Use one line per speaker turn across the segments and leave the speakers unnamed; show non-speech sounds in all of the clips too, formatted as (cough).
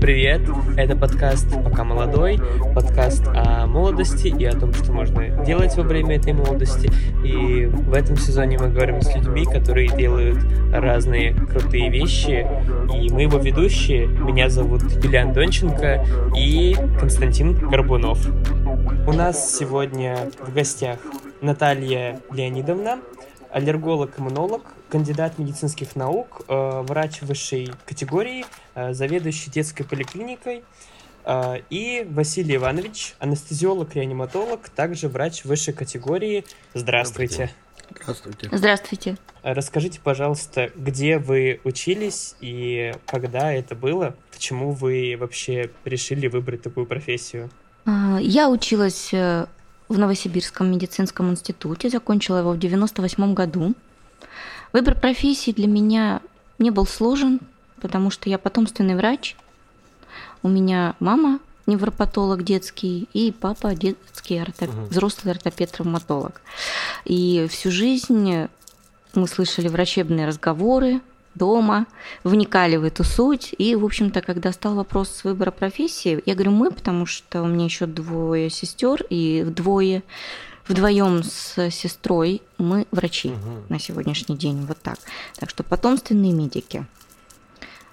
Привет, это подкаст «Пока молодой», подкаст о молодости и о том, что можно делать во время этой молодости. И в этом сезоне мы говорим с людьми, которые делают разные крутые вещи. И мы его ведущие. Меня зовут Юлиан Донченко и Константин Горбунов. У нас сегодня в гостях Наталья Леонидовна, аллерголог-иммунолог, кандидат медицинских наук, э, врач высшей категории, э, заведующий детской поликлиникой, э, и Василий Иванович, анестезиолог-реаниматолог, также врач высшей категории. Здравствуйте.
Здравствуйте.
Здравствуйте.
Расскажите, пожалуйста, где вы учились и когда это было? Почему вы вообще решили выбрать такую профессию?
А, я училась в Новосибирском медицинском институте, закончила его в 98 году. Выбор профессии для меня не был сложен, потому что я потомственный врач. У меня мама невропатолог детский и папа детский ортоп... угу. взрослый ортопед-травматолог. И всю жизнь мы слышали врачебные разговоры дома, вникали в эту суть. И, в общем-то, когда стал вопрос выбора профессии, я говорю мы, потому что у меня еще двое сестер и двое вдвоем с сестрой мы врачи угу. на сегодняшний день, вот так. Так что потомственные медики.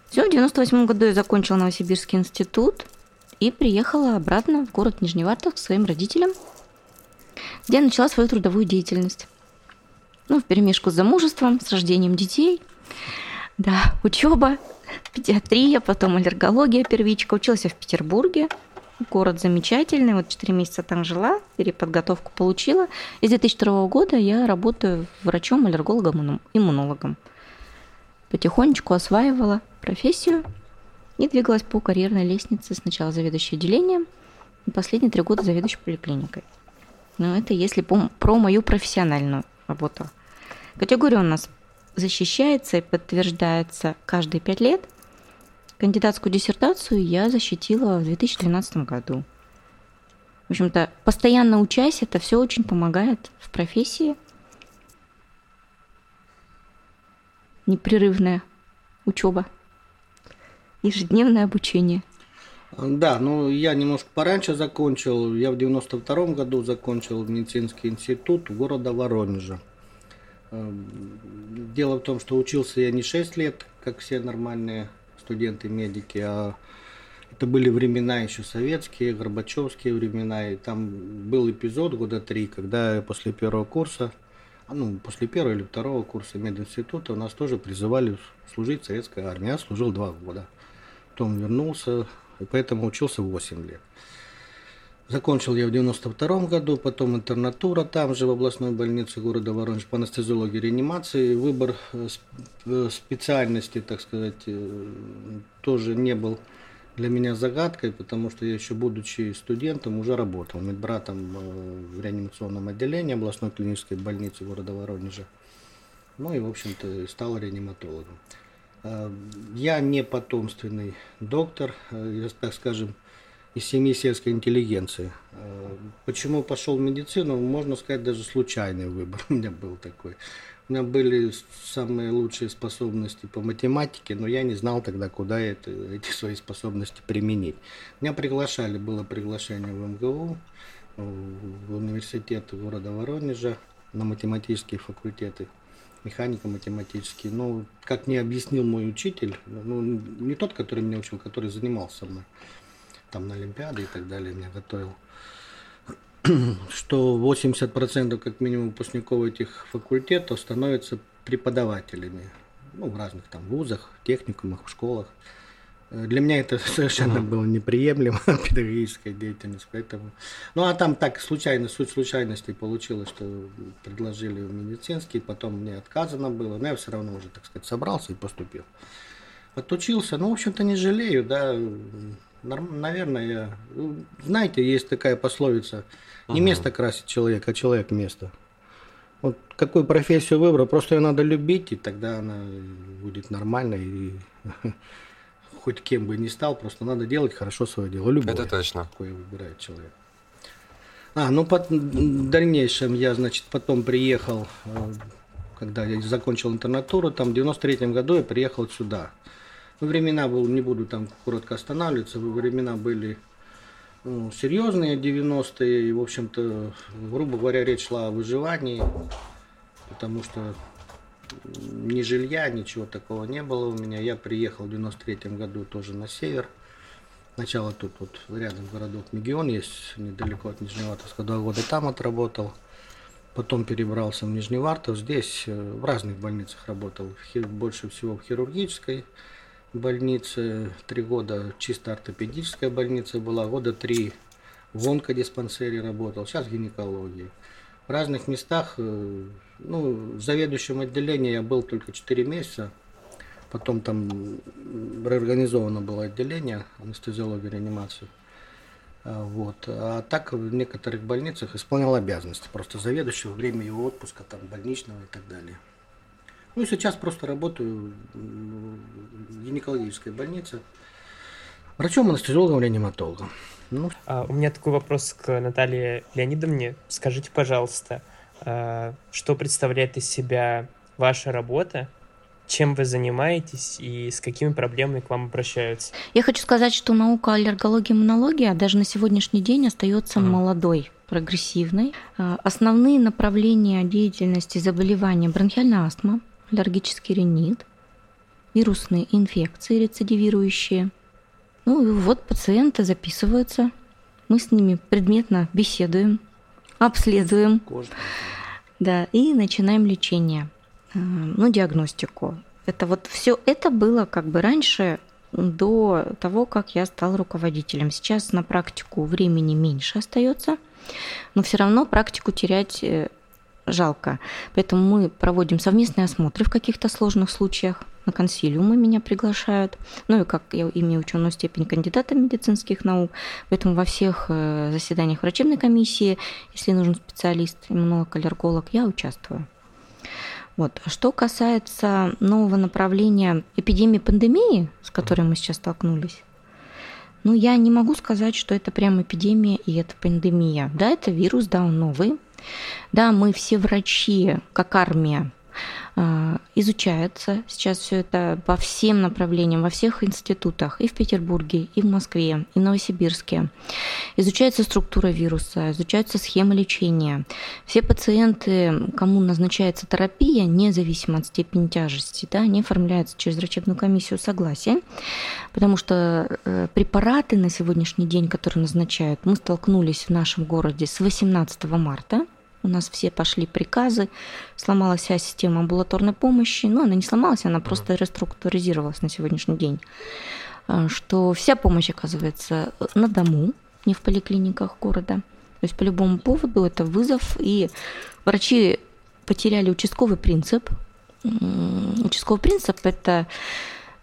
Все, в 98 году я закончила Новосибирский институт и приехала обратно в город Нижневартовск к своим родителям, где я начала свою трудовую деятельность. Ну, в перемешку с замужеством, с рождением детей. Да, учеба, педиатрия, потом аллергология первичка. Училась я в Петербурге, Город замечательный, вот 4 месяца там жила, переподготовку получила. И с 2002 года я работаю врачом, аллергологом, иммунологом. Потихонечку осваивала профессию и двигалась по карьерной лестнице. Сначала заведующей отделением, и последние три года заведующей поликлиникой. Но это если про мою профессиональную работу. Категория у нас защищается и подтверждается каждые пять лет – Кандидатскую диссертацию я защитила в 2012 году. В общем-то, постоянно учась, это все очень помогает в профессии. Непрерывная учеба, ежедневное обучение.
Да, ну я немножко пораньше закончил. Я в 92 году закончил медицинский институт города Воронежа. Эм, дело в том, что учился я не 6 лет, как все нормальные студенты-медики, а это были времена еще советские, горбачевские времена, и там был эпизод года три, когда после первого курса, а, ну, после первого или второго курса мединститута у нас тоже призывали служить в советской армии. Я служил два года. Потом вернулся, и поэтому учился 8 лет. Закончил я в 92 году, потом интернатура там же в областной больнице города Воронеж по анестезиологии реанимации. Выбор э, э, специальности, так сказать, э, тоже не был для меня загадкой, потому что я еще будучи студентом уже работал медбратом в реанимационном отделении областной клинической больницы города Воронежа. Ну и, в общем-то, стал реаниматологом. Я не потомственный доктор, я, так скажем, из семьи сельской интеллигенции. Э, почему пошел в медицину, можно сказать, даже случайный выбор (laughs) у меня был такой. У меня были самые лучшие способности по математике, но я не знал тогда, куда это, эти свои способности применить. Меня приглашали, было приглашение в МГУ, в университет города Воронежа, на математические факультеты, механико-математические. Но, как мне объяснил мой учитель, ну, не тот, который меня учил, который занимался мной, там на Олимпиады и так далее меня готовил, (clears throat) что 80% как минимум выпускников этих факультетов становятся преподавателями ну, в разных там вузах, техникумах, школах. Для меня это (laughs) совершенно было неприемлемо, (laughs) педагогическая деятельность, поэтому... Ну, а там так случайно, суть случайности получилось, что предложили в медицинский, потом мне отказано было, но я все равно уже, так сказать, собрался и поступил. Отучился, ну, в общем-то, не жалею, да, наверное. Ну, знаете, есть такая пословица, не ага. место красит человека, а человек место. Вот какую профессию выбрал, просто ее надо любить, и тогда она будет нормальной. И (laughs) хоть кем бы ни стал, просто надо делать хорошо свое дело. Любое,
Это точно.
Какое выбирает человек. А, ну, по, в дальнейшем я, значит, потом приехал, э, когда я закончил интернатуру, там в 93 году я приехал сюда. Времена был, не буду там коротко останавливаться, времена были ну, серьезные 90-е, и, в общем-то, грубо говоря, речь шла о выживании, потому что ни жилья, ничего такого не было у меня. Я приехал в 93 году тоже на север. Сначала тут вот рядом городок Мегион есть, недалеко от Нижневартовска, два года там отработал. Потом перебрался в Нижневартов, здесь э, в разных больницах работал, больше всего в хирургической больнице, три года чисто ортопедическая больница была, года три в онкодиспансере работал, сейчас гинекологии. В разных местах, э, ну, заведующим отделением я был только 4 месяца, Потом там реорганизовано было отделение анестезиологии реанимации. А, вот. А так в некоторых больницах исполнял обязанности просто заведующего, время его отпуска, там, больничного и так далее. Ну и сейчас просто работаю в гинекологической больнице врачом, анестезиологом, реаниматологом.
Ну. А, у меня такой вопрос к Наталье Леонидовне. Скажите, пожалуйста, а, что представляет из себя ваша работа чем вы занимаетесь и с какими проблемами к вам обращаются?
Я хочу сказать, что наука аллергологии и иммунологии даже на сегодняшний день остается mm. молодой прогрессивной. А, основные направления деятельности заболевания бронхиальная астма, аллергический ринит, вирусные инфекции рецидивирующие. Ну и вот пациенты записываются, мы с ними предметно беседуем, обследуем. Кожа. Да, и начинаем лечение ну, диагностику. Это вот все это было как бы раньше до того, как я стал руководителем. Сейчас на практику времени меньше остается, но все равно практику терять э, жалко. Поэтому мы проводим совместные осмотры в каких-то сложных случаях. На консилиумы меня приглашают. Ну и как я имею ученую степень кандидата медицинских наук, поэтому во всех э, заседаниях врачебной комиссии, если нужен специалист, иммунолог, аллерголог, я участвую. Вот. Что касается нового направления эпидемии пандемии, с которой мы сейчас столкнулись, ну, я не могу сказать, что это прям эпидемия и это пандемия. Да, это вирус, да, он новый. Да, мы все врачи, как армия, изучается сейчас все это по всем направлениям, во всех институтах, и в Петербурге, и в Москве, и в Новосибирске. Изучается структура вируса, изучаются схемы лечения. Все пациенты, кому назначается терапия, независимо от степени тяжести, да, они оформляются через врачебную комиссию согласия, потому что э, препараты на сегодняшний день, которые назначают, мы столкнулись в нашем городе с 18 марта, у нас все пошли приказы, сломалась вся система амбулаторной помощи, но она не сломалась, она просто реструктуризировалась на сегодняшний день, а, что вся помощь оказывается на дому, не в поликлиниках города. То есть по любому поводу это вызов, и врачи потеряли участковый принцип. Участковый принцип – это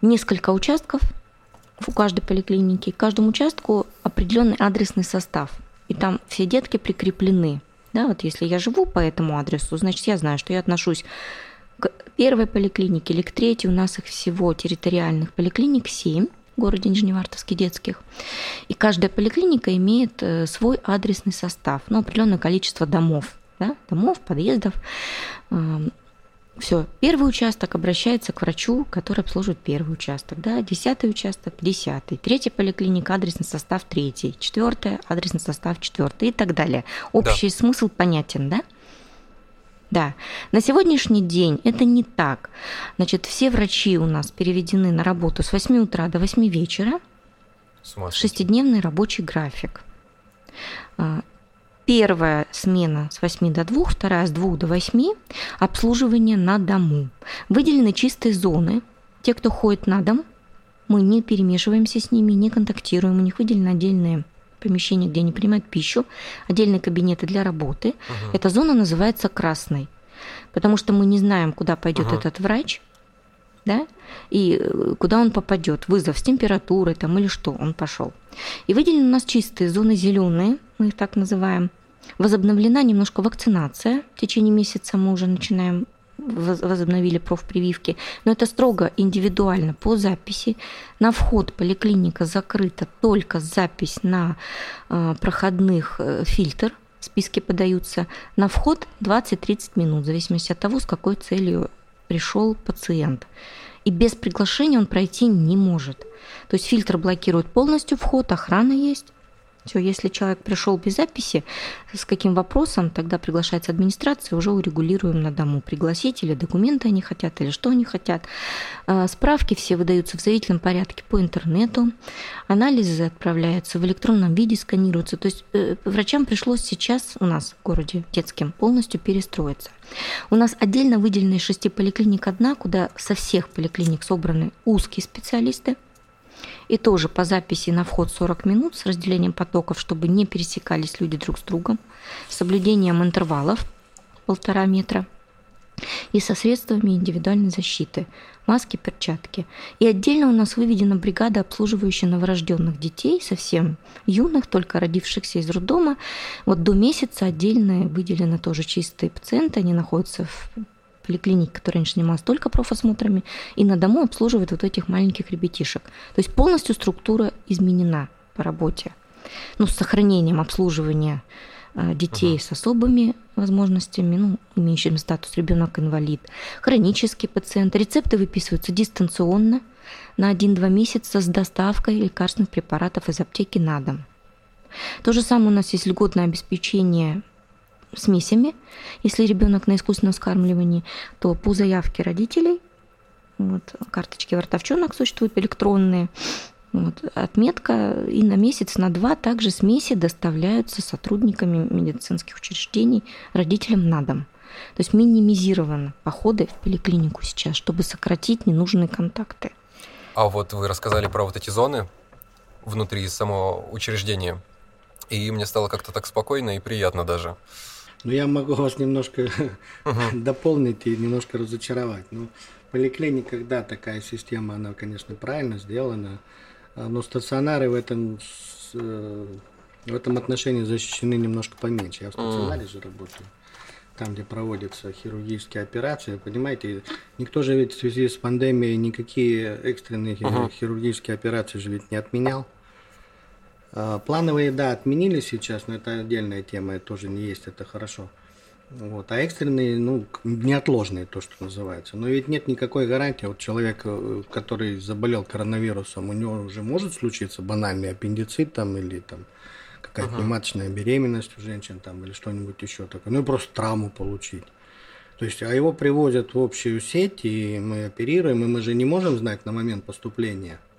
несколько участков у каждой поликлиники, каждому участку определенный адресный состав. И там все детки прикреплены да, вот если я живу по этому адресу, значит, я знаю, что я отношусь к первой поликлинике или к третьей. У нас их всего территориальных поликлиник 7 в городе Нижневартовске детских. И каждая поликлиника имеет э, свой адресный состав, ну, определенное количество домов, да, домов, подъездов. Все, первый участок обращается к врачу, который обслуживает первый участок, да, десятый участок, десятый, третья поликлиника, адресный состав третий, четвертая, адресный состав четвертый и так далее. Общий да. смысл понятен, да? Да, на сегодняшний день это не так. Значит, все врачи у нас переведены на работу с 8 утра до 8 вечера. Шестидневный рабочий график. Первая смена с 8 до 2, вторая с 2 до 8, обслуживание на дому. Выделены чистые зоны. Те, кто ходит на дом, мы не перемешиваемся с ними, не контактируем. У них выделены отдельные помещения, где они принимают пищу, отдельные кабинеты для работы. Угу. Эта зона называется красной, потому что мы не знаем, куда пойдет угу. этот врач, да, и э, куда он попадет, вызов с температурой там или что, он пошел. И выделены у нас чистые зоны зеленые, мы их так называем. Возобновлена немножко вакцинация. В течение месяца мы уже начинаем возобновили профпрививки, но это строго индивидуально по записи. На вход поликлиника закрыта только запись на э, проходных э, фильтр списки подаются. На вход 20-30 минут, в зависимости от того, с какой целью пришел пациент. И без приглашения он пройти не может. То есть фильтр блокирует полностью вход, охрана есть. Все, если человек пришел без записи, с каким вопросом, тогда приглашается администрация, уже урегулируем на дому. Пригласить или документы они хотят, или что они хотят. А, справки все выдаются в заявительном порядке по интернету. Анализы отправляются в электронном виде, сканируются. То есть э, врачам пришлось сейчас у нас в городе детским полностью перестроиться. У нас отдельно выделены шести поликлиник одна, куда со всех поликлиник собраны узкие специалисты – и тоже по записи на вход 40 минут с разделением потоков, чтобы не пересекались люди друг с другом, с соблюдением интервалов полтора метра и со средствами индивидуальной защиты, маски, перчатки. И отдельно у нас выведена бригада, обслуживающая новорожденных детей, совсем юных, только родившихся из роддома. Вот до месяца отдельно выделены тоже чистые пациенты, они находятся в поликлиник, которая раньше занималась только профосмотрами, и на дому обслуживает вот этих маленьких ребятишек. То есть полностью структура изменена по работе. Ну, с сохранением обслуживания э, детей uh-huh. с особыми возможностями, ну, имеющими статус ребенок-инвалид, хронический пациент. Рецепты выписываются дистанционно на 1-2 месяца с доставкой лекарственных препаратов из аптеки на дом. То же самое у нас есть льготное обеспечение смесями. Если ребенок на искусственном вскармливании, то по заявке родителей, вот, карточки вартовчонок существуют электронные, вот, отметка, и на месяц, на два также смеси доставляются сотрудниками медицинских учреждений родителям на дом. То есть минимизированы походы в поликлинику сейчас, чтобы сократить ненужные контакты.
А вот вы рассказали про вот эти зоны внутри самого учреждения, и мне стало как-то так спокойно и приятно даже.
Ну, я могу (laughs) вас немножко uh-huh. (laughs) дополнить и немножко разочаровать. Ну, в поликлиниках, да, такая система, она, конечно, правильно сделана, а, но стационары в этом, э, в этом отношении защищены немножко поменьше. Я в стационаре uh-huh. же работаю там, где проводятся хирургические операции, понимаете, никто же ведь в связи с пандемией никакие экстренные uh-huh. хирургические операции же ведь не отменял. А, плановые, да, отменили сейчас, но это отдельная тема, это тоже не есть, это хорошо. Вот. А экстренные, ну, неотложные, то, что называется. Но ведь нет никакой гарантии. Вот человек, э, который заболел коронавирусом, у него уже может случиться банальный аппендицит там или там какая-то ага. нематочная беременность у женщин там или что-нибудь еще такое. Ну, и просто травму получить. То есть, а его привозят в общую сеть, и мы оперируем, и мы же не можем знать на момент поступления –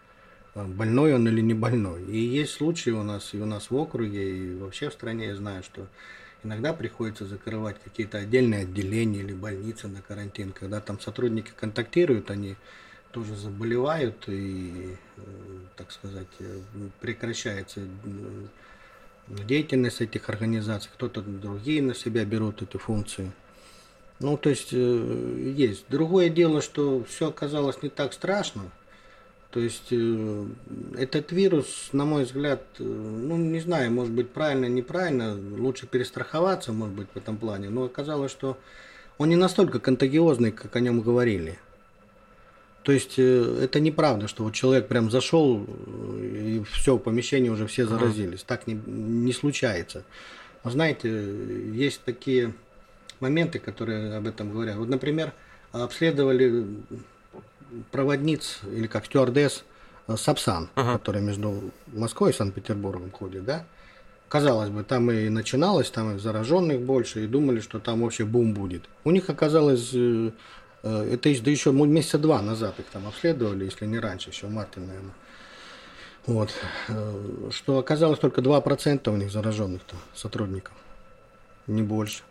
больной он или не больной. И есть случаи у нас и у нас в округе, и вообще в стране я знаю, что иногда приходится закрывать какие-то отдельные отделения или больницы на карантин, когда там сотрудники контактируют, они тоже заболевают и, э, так сказать, э, прекращается э, деятельность этих организаций, кто-то другие на себя берут эти функции. Ну, то есть есть. Другое дело, что все оказалось не так страшно, то есть э, этот вирус, на мой взгляд, э, ну не знаю, может быть правильно, неправильно, лучше перестраховаться, может быть, в этом плане, но оказалось, что он не настолько контагиозный, как о нем говорили. То есть э, это неправда, что вот человек прям зашел и все, в помещении уже все заразились. Ага. Так не, не случается. Но знаете, есть такие моменты, которые об этом говорят. Вот, например, обследовали проводниц или как стюардесс э, Сапсан, uh-huh. которая между Москвой и Санкт-Петербургом ходит, да? Казалось бы, там и начиналось, там и зараженных больше, и думали, что там вообще бум будет. У них оказалось, э, э, это да еще месяца два назад их там обследовали, если не раньше, еще в марте, наверное. Вот. Что оказалось только 2% у них зараженных-то сотрудников, не больше.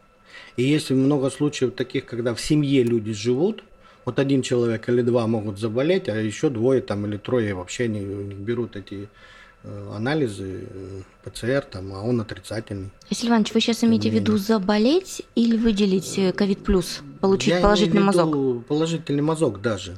И есть много случаев таких, когда в семье люди живут, вот один человек или два могут заболеть, а еще двое там или трое вообще не, не берут эти э, анализы э, ПЦР, там, а он отрицательный.
Василий Иванович, вы сейчас имеете в виду заболеть или выделить э, ковид плюс, получить Я положительный мазок?
Положительный мазок даже.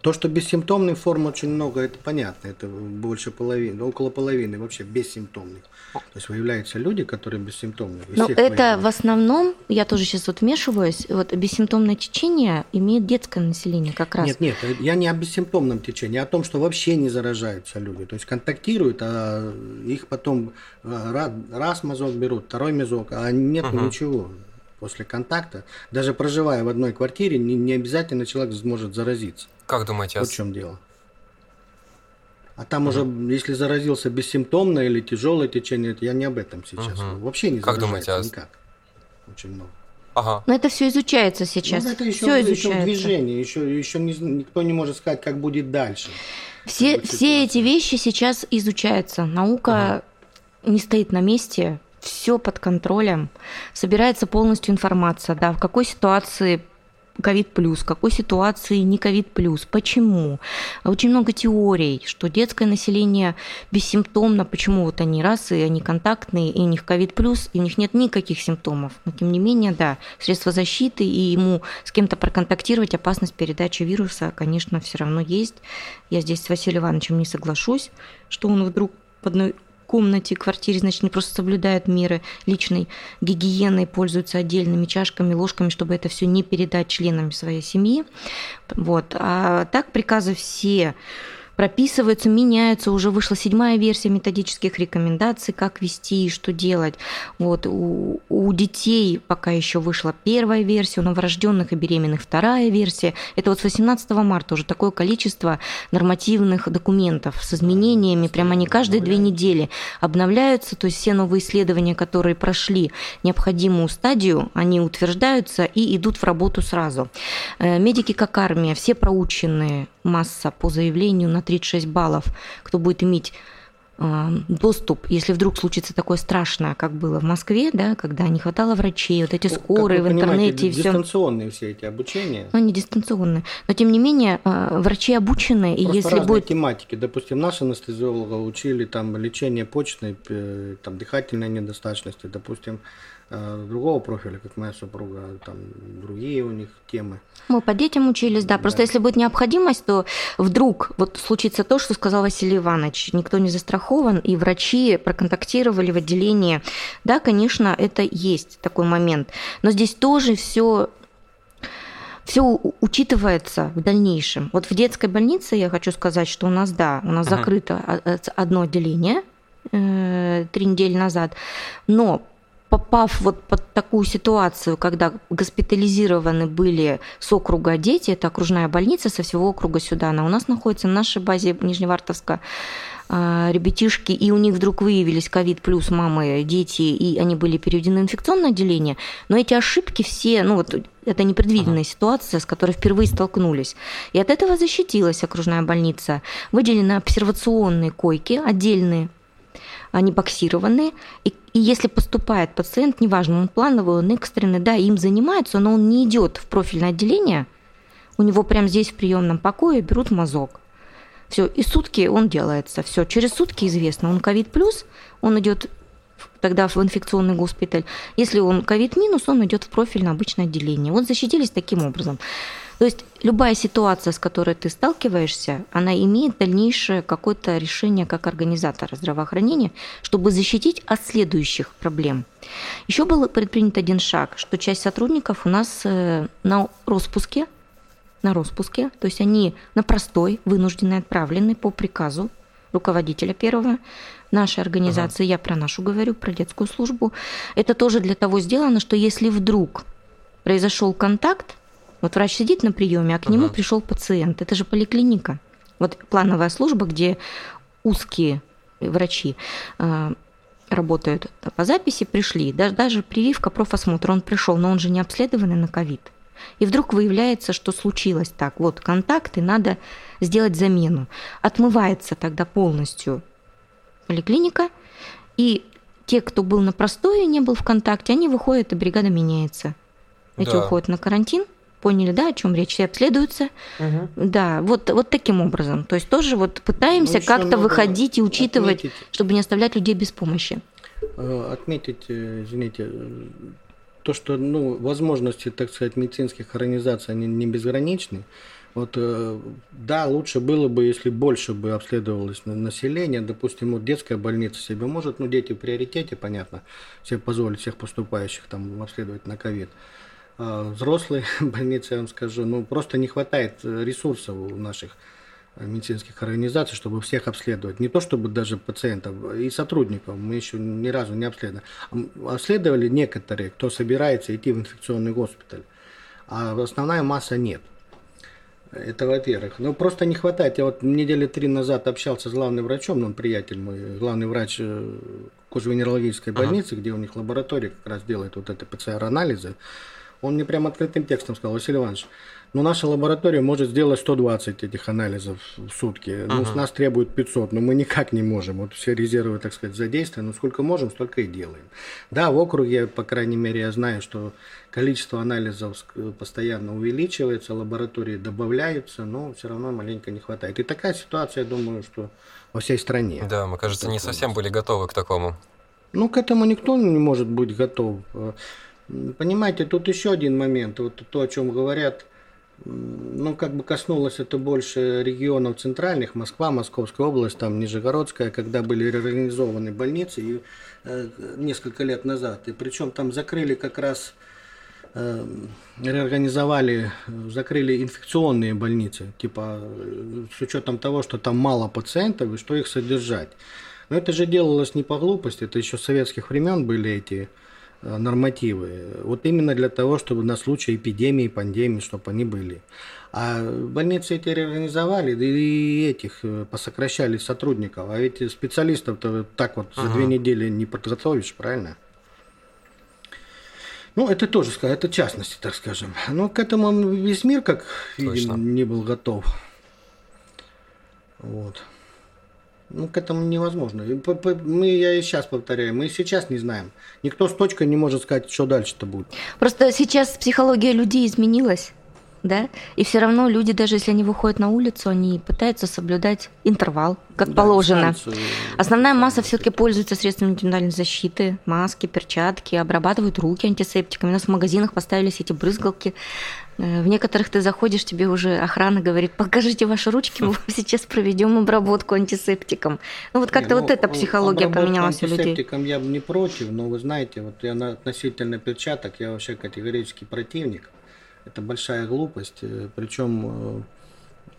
То, что бессимптомных форм очень много, это понятно. Это больше половины, около половины вообще бессимптомных. То есть выявляются люди, которые бессимптомные.
Но это в основном, я тоже сейчас вот вмешиваюсь, вот бессимптомное течение имеет детское население как раз.
Нет, нет, я не о бессимптомном течении, а о том, что вообще не заражаются люди. То есть контактируют, а их потом а, раз мазок берут, второй мазок, а нет угу. ничего после контакта. Даже проживая в одной квартире, не, не обязательно человек сможет заразиться.
Как думаете?
Вот в чем дело. А там угу. уже, если заразился бессимптомно или тяжелое течение, я не об этом сейчас. Угу. Вообще не
как думаете, а...
никак. Очень много.
Ага. Но это все изучается сейчас. Ну,
это еще, все изучается. еще движение, еще, еще не, никто не может сказать, как будет дальше.
Все, все эти вещи сейчас изучаются. Наука угу. не стоит на месте, все под контролем, собирается полностью информация, да, в какой ситуации ковид плюс, какой ситуации не ковид плюс, почему. Очень много теорий, что детское население бессимптомно, почему вот они раз, и они контактные, и у них ковид плюс, и у них нет никаких симптомов. Но тем не менее, да, средства защиты, и ему с кем-то проконтактировать, опасность передачи вируса, конечно, все равно есть. Я здесь с Василием Ивановичем не соглашусь, что он вдруг одной комнате, квартире, значит, не просто соблюдают меры личной гигиены, пользуются отдельными чашками, ложками, чтобы это все не передать членам своей семьи. Вот. А так приказы все прописываются, меняются. Уже вышла седьмая версия методических рекомендаций, как вести и что делать. Вот. У, у детей пока еще вышла первая версия, у новорожденных и беременных вторая версия. Это вот с 18 марта уже такое количество нормативных документов с изменениями. Прямо они каждые две недели обновляются. То есть все новые исследования, которые прошли необходимую стадию, они утверждаются и идут в работу сразу. Э, медики как армия, все проученные, масса по заявлению на 36 баллов, кто будет иметь э, доступ, если вдруг случится такое страшное, как было в Москве, да, когда не хватало врачей, вот эти ну, скорые в интернете
и все. Дистанционные все эти обучения.
Ну, не дистанционные. Но тем не менее, э, врачи обучены,
и
если будет...
тематики. Допустим, наши анестезиолога учили там лечение почечной, э, там дыхательной недостаточности, допустим, другого профиля, как моя супруга, там другие у них темы.
Мы по детям учились, да. Просто да. если будет необходимость, то вдруг вот случится то, что сказал Василий Иванович. Никто не застрахован, и врачи проконтактировали в отделении. Да, конечно, это есть такой момент. Но здесь тоже все все учитывается в дальнейшем. Вот в детской больнице я хочу сказать, что у нас, да, у нас ага. закрыто одно отделение э, три недели назад, но попав вот под такую ситуацию, когда госпитализированы были с округа дети, это окружная больница со всего округа сюда, она у нас находится на нашей базе Нижневартовска, а, ребятишки, и у них вдруг выявились ковид плюс мамы, дети, и они были переведены в инфекционное отделение, но эти ошибки все, ну вот это непредвиденная ага. ситуация, с которой впервые столкнулись. И от этого защитилась окружная больница. Выделены обсервационные койки, отдельные они боксированные. И, и если поступает пациент, неважно, он плановый, он экстренный, да, им занимаются, но он не идет в профильное отделение, у него прямо здесь в приемном покое берут мазок. Все, и сутки он делается. Все, через сутки известно, он ковид плюс, он идет тогда в инфекционный госпиталь. Если он ковид минус, он идет в профильное обычное отделение. Вот защитились таким образом. То есть любая ситуация, с которой ты сталкиваешься, она имеет дальнейшее какое-то решение как организатора здравоохранения, чтобы защитить от следующих проблем. Еще был предпринят один шаг, что часть сотрудников у нас э, на распуске, на распуске, то есть они на простой, вынуждены отправлены по приказу руководителя первого нашей организации, ага. я про нашу говорю, про детскую службу. Это тоже для того сделано, что если вдруг произошел контакт, вот врач сидит на приеме, а к нему uh пришел пациент. Это же поликлиника. Вот плановая служба, где узкие врачи э, работают по записи, пришли. Даже, даже прививка, профосмотр, он пришел, но он же не обследованный на ковид. И вдруг выявляется, что случилось так. Вот контакты, надо сделать замену. Отмывается тогда полностью поликлиника, и те, кто был на простое, не был в контакте, они выходят, и бригада меняется. Эти да. уходят на карантин, поняли, да, о чем речь, все обследуются. Угу. Да, вот, вот таким образом. То есть тоже вот пытаемся ну, как-то выходить и учитывать, отметить. чтобы не оставлять людей без помощи.
Э, отметить, э, извините, то, что ну, возможности, так сказать, медицинских организаций, они не безграничны. Вот, э, да, лучше было бы, если больше бы обследовалось население. Допустим, вот детская больница себе может, ну, дети в приоритете, понятно, себе позволить всех поступающих там обследовать на ковид. Взрослые (laughs) больницы, я вам скажу, ну, просто не хватает ресурсов у наших медицинских организаций, чтобы всех обследовать. Не то, чтобы даже пациентов, и сотрудников мы еще ни разу не обследовали. Обследовали некоторые, кто собирается идти в инфекционный госпиталь, а основная масса нет. Это во-первых. Ну, просто не хватает. Я вот недели три назад общался с главным врачом, он приятель мой, главный врач э, кожевенерологической больницы, ага. где у них лаборатория как раз делает вот это ПЦР-анализы. Он мне прямо открытым текстом сказал, Василий Иванович, ну, наша лаборатория может сделать 120 этих анализов в сутки. Uh-huh. Ну, с нас требует 500, но мы никак не можем. Вот все резервы, так сказать, задействованы. Ну, сколько можем, столько и делаем. Да, в округе, по крайней мере, я знаю, что количество анализов постоянно увеличивается, лаборатории добавляются, но все равно маленько не хватает. И такая ситуация, я думаю, что во всей стране.
Да, мы, кажется, не совсем были готовы к такому.
Ну, к этому никто не может быть готов. Понимаете, тут еще один момент. Вот то, о чем говорят ну, как бы коснулось это больше регионов центральных, Москва, Московская область, там Нижегородская, когда были реорганизованы больницы и, э, несколько лет назад. И причем там закрыли как раз, э, реорганизовали, закрыли инфекционные больницы, типа э, с учетом того, что там мало пациентов и что их содержать. Но это же делалось не по глупости, это еще с советских времен были эти нормативы. Вот именно для того, чтобы на случай эпидемии, пандемии, чтобы они были. А больницы эти реорганизовали, да и этих э, посокращали сотрудников. А эти специалистов-то так вот ага. за две недели не подготовишь, правильно? Ну, это тоже, это частности, так скажем. Но к этому весь мир, как видим, не был готов. Вот. Ну, к этому невозможно. Мы, я и сейчас повторяю, мы сейчас не знаем. Никто с точкой не может сказать, что дальше-то будет.
Просто сейчас психология людей изменилась, да, и все равно люди, даже если они выходят на улицу, они пытаются соблюдать интервал, как да, положено. Дистанцию, Основная масса все-таки пользуется средствами индивидуальной защиты, маски, перчатки, обрабатывают руки антисептиками. У нас в магазинах поставились эти брызгалки в некоторых ты заходишь, тебе уже охрана говорит, покажите ваши ручки, мы (laughs) сейчас проведем обработку антисептиком. Ну вот как-то ну, вот эта психология поменялась у людей.
Антисептиком я бы не против, но вы знаете, вот я относительно перчаток, я вообще категорический противник. Это большая глупость, э, причем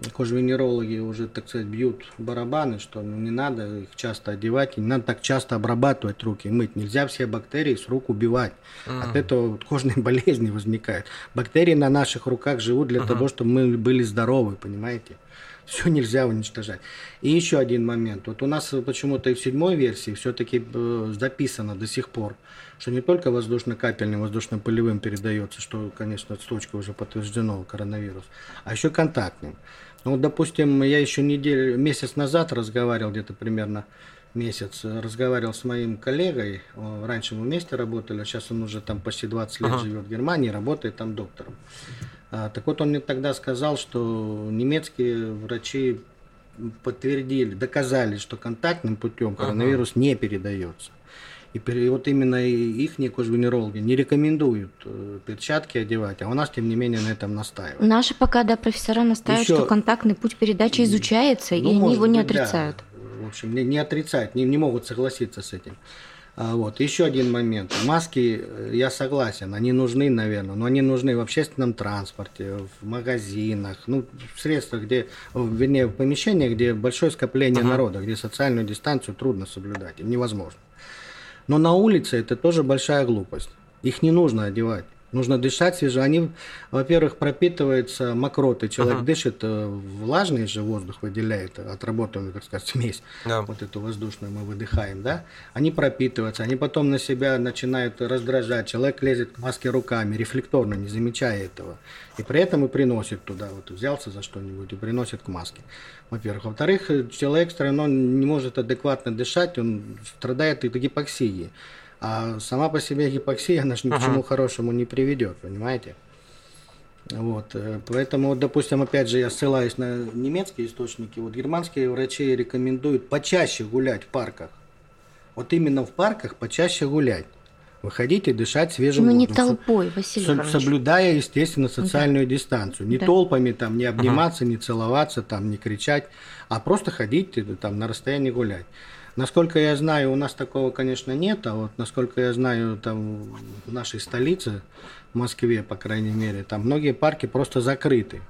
кожевенерологи уже, так сказать, бьют барабаны, что ну, не надо их часто одевать, не надо так часто обрабатывать руки, мыть. Нельзя все бактерии с рук убивать. Mm. От этого вот кожные (laughs) болезни возникают. Бактерии на наших руках живут для uh-huh. того, чтобы мы были здоровы, понимаете? Все нельзя уничтожать. И еще один момент. Вот у нас почему-то и в седьмой версии все-таки э, записано до сих пор, что не только воздушно-капельным, воздушно-полевым передается, что, конечно, с точкой уже подтверждено коронавирус, а еще контактным. Ну, допустим, я еще неделю, месяц назад разговаривал, где-то примерно месяц, разговаривал с моим коллегой, раньше мы вместе работали, а сейчас он уже там почти 20 лет ага. живет в Германии, работает там доктором. А, так вот, он мне тогда сказал, что немецкие врачи подтвердили, доказали, что контактным путем коронавирус ага. не передается. И вот именно их кожвенерологи не рекомендуют э, перчатки одевать, а у нас, тем не менее, на этом настаивают.
Наши пока, да, профессора настаивают, Еще... что контактный путь передачи изучается, ну, и они его не быть, отрицают.
Да. В общем, не, не отрицают, не, не могут согласиться с этим. А, вот. Еще один момент. Маски, э, я согласен, они нужны, наверное, но они нужны в общественном транспорте, в магазинах, ну, в средствах, где, вернее, в помещениях, где большое скопление ага. народа, где социальную дистанцию трудно соблюдать, невозможно. Но на улице это тоже большая глупость. Их не нужно одевать. Нужно дышать свежо. Они, во-первых, пропитываются мокротой. Человек uh-huh. дышит, э, влажный же воздух выделяет, отработанную, так сказать, (laughs) смесь. Yeah. Вот эту воздушную мы выдыхаем, да? Они пропитываются, они потом на себя начинают раздражать. Человек лезет к маске руками, рефлекторно, не замечая этого. И при этом и приносит туда, вот взялся за что-нибудь и приносит к маске. Во-первых. Во-вторых, человек все равно не может адекватно дышать, он страдает от гипоксии. А сама по себе гипоксия, она же ни к чему хорошему не приведет, понимаете? Вот, э, поэтому, вот, допустим, опять же, я ссылаюсь на немецкие источники. Вот германские врачи рекомендуют почаще гулять в парках. Вот именно в парках почаще гулять. Выходите дышать свежим
Ну, не
воздухом.
толпой, Василий
Со- соблюдая, естественно, социальную дистанцию. Не
Да.
толпами там, не обниматься, не целоваться, там, не кричать, а просто ходить э, там на расстоянии гулять. Насколько я знаю, у нас такого, конечно, нет, а вот насколько я знаю, там в нашей столице, в Москве, по крайней мере, там многие парки просто закрыты.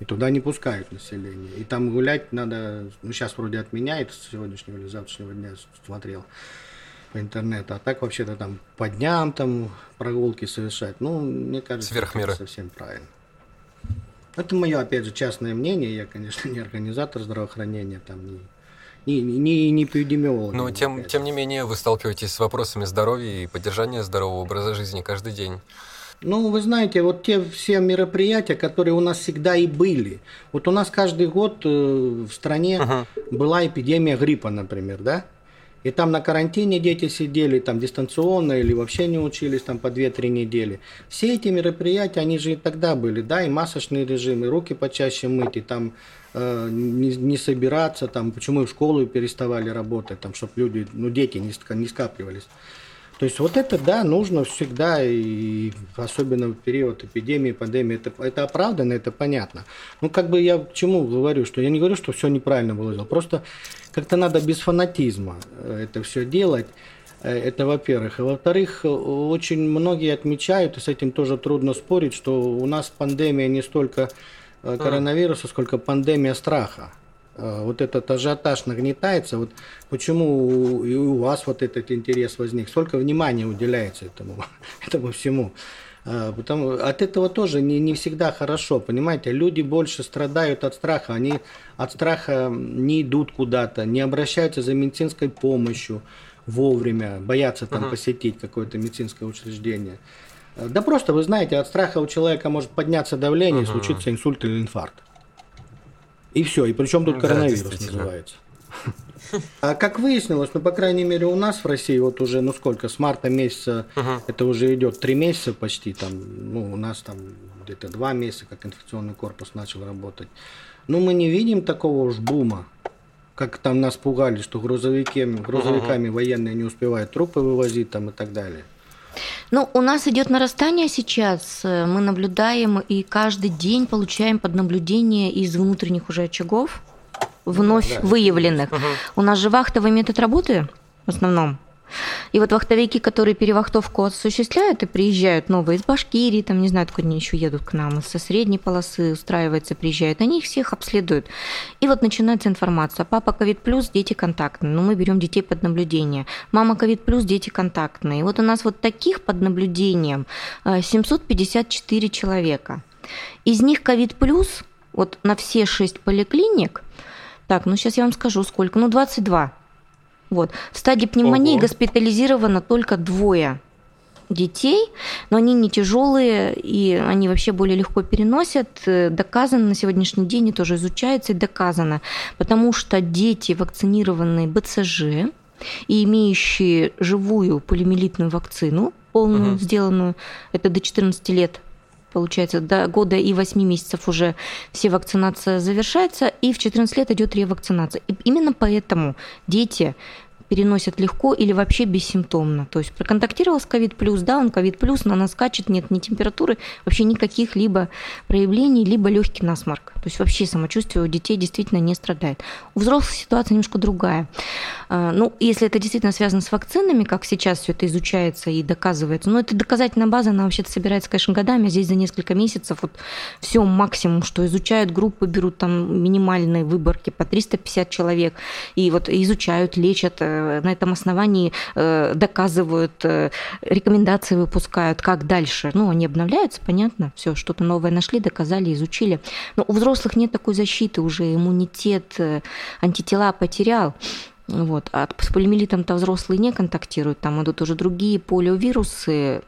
И туда не пускают население. И там гулять надо, ну сейчас вроде отменяют с сегодняшнего или завтрашнего дня смотрел по интернету. А так вообще-то там по дням там прогулки совершать. Ну, мне кажется,
Сверх
это
меры.
совсем правильно. Это мое, опять же, частное мнение. Я, конечно, (laughs) не организатор здравоохранения, там, не, не, не, не эпидемиолог.
Но тем, тем не менее вы сталкиваетесь с вопросами здоровья и поддержания здорового образа жизни каждый день.
Ну, вы знаете, вот те все мероприятия, которые у нас всегда и были. Вот у нас каждый год э, в стране
Мгм.
была эпидемия гриппа, например, да? И там на карантине дети сидели, там дистанционно или вообще не учились там по 2-3 недели. Все эти мероприятия, они же и тогда были, да, и масочный режим, и руки почаще мыть, и там э, не, не собираться, там, почему и в школу переставали работать, там, чтобы люди, ну, дети не, не скапливались. То есть вот это, да, нужно всегда, и особенно в период эпидемии, пандемии, это, это оправданно, это понятно. Ну, как бы я к чему говорю, что я не говорю, что все неправильно было сделано, просто как-то надо без фанатизма э, это все делать. Э, Это во-первых. И во-вторых, э, очень многие отмечают, и с этим тоже трудно спорить, что у нас пандемия не столько э, коронавируса, сколько пандемия страха. Вот этот ажиотаж нагнетается. Вот почему и у вас вот этот интерес возник? Сколько внимания уделяется этому, (laughs) этому всему? Э, Потому от этого тоже не, не всегда хорошо, понимаете? Люди больше страдают от страха, они от страха не идут куда-то, не обращаются за медицинской помощью вовремя, боятся там посетить какое-то медицинское учреждение. Э, Да просто, вы знаете, от страха у человека может подняться давление, и случится инсульт или инфаркт. И все. И причем тут
Да,
коронавирус
действительно.
называется. А как выяснилось, ну, по крайней мере, у нас в России вот уже, ну сколько, с марта месяца, это уже идет три месяца почти, там, ну, у нас там где-то два месяца, как инфекционный корпус начал работать. Ну, мы не видим такого уж бума, как там нас пугали, что грузовики, грузовиками военные не успевают трупы вывозить там и так далее.
Ну, у нас идет нарастание сейчас. Э, Мы наблюдаем и каждый день получаем под наблюдение из внутренних уже очагов, вновь
да.
выявленных. У нас же вахтовый метод работы в основном. И вот вахтовики, которые перевахтовку осуществляют и приезжают новые из Башкирии, там не знаю, откуда они еще едут к нам, со средней полосы устраиваются, приезжают, они их всех обследуют. И вот начинается информация. Папа ковид плюс, дети контактные. Ну, мы берем детей под наблюдение. Мама ковид плюс, дети контактные. И вот у нас вот таких под наблюдением э, 754 человека. Из них ковид плюс, вот на все 6 поликлиник, так, ну сейчас я вам скажу сколько, ну 22. Вот. В стадии пневмонии
Ого.
госпитализировано только двое детей, но они не тяжелые, и они вообще более легко переносят. Э, Доказано на сегодняшний день, и тоже изучается и доказано, потому что дети, вакцинированные БЦЖ и имеющие живую полимелитную вакцину, полную
Мгм.
сделанную, это до 14 лет Получается, до года и 8 месяцев уже все вакцинация завершается, и в 14 лет идет ревакцинация. И именно поэтому дети переносят легко или вообще бессимптомно. То есть проконтактировал с ковид плюс, да, он ковид плюс, но она скачет, нет ни температуры, вообще никаких либо проявлений, либо легкий насморк. То есть вообще самочувствие у детей действительно не страдает. У взрослых ситуация немножко другая. А, Ну, если это действительно связано с вакцинами, как сейчас все это изучается и доказывается, но это доказательная база, она вообще-то собирается, конечно, годами, а здесь за несколько месяцев вот все максимум, что изучают группы, берут там минимальные выборки по 350 человек, и вот изучают, лечат, э, на этом основании э, доказывают, э, рекомендации выпускают, как дальше. Ну, они обновляются, понятно, все, что-то новое нашли, доказали, изучили. Но у взрослых нет такой защиты, уже иммунитет, э, антитела потерял. Вот. А с полимелитом-то взрослые не контактируют, там идут уже другие полиовирусы,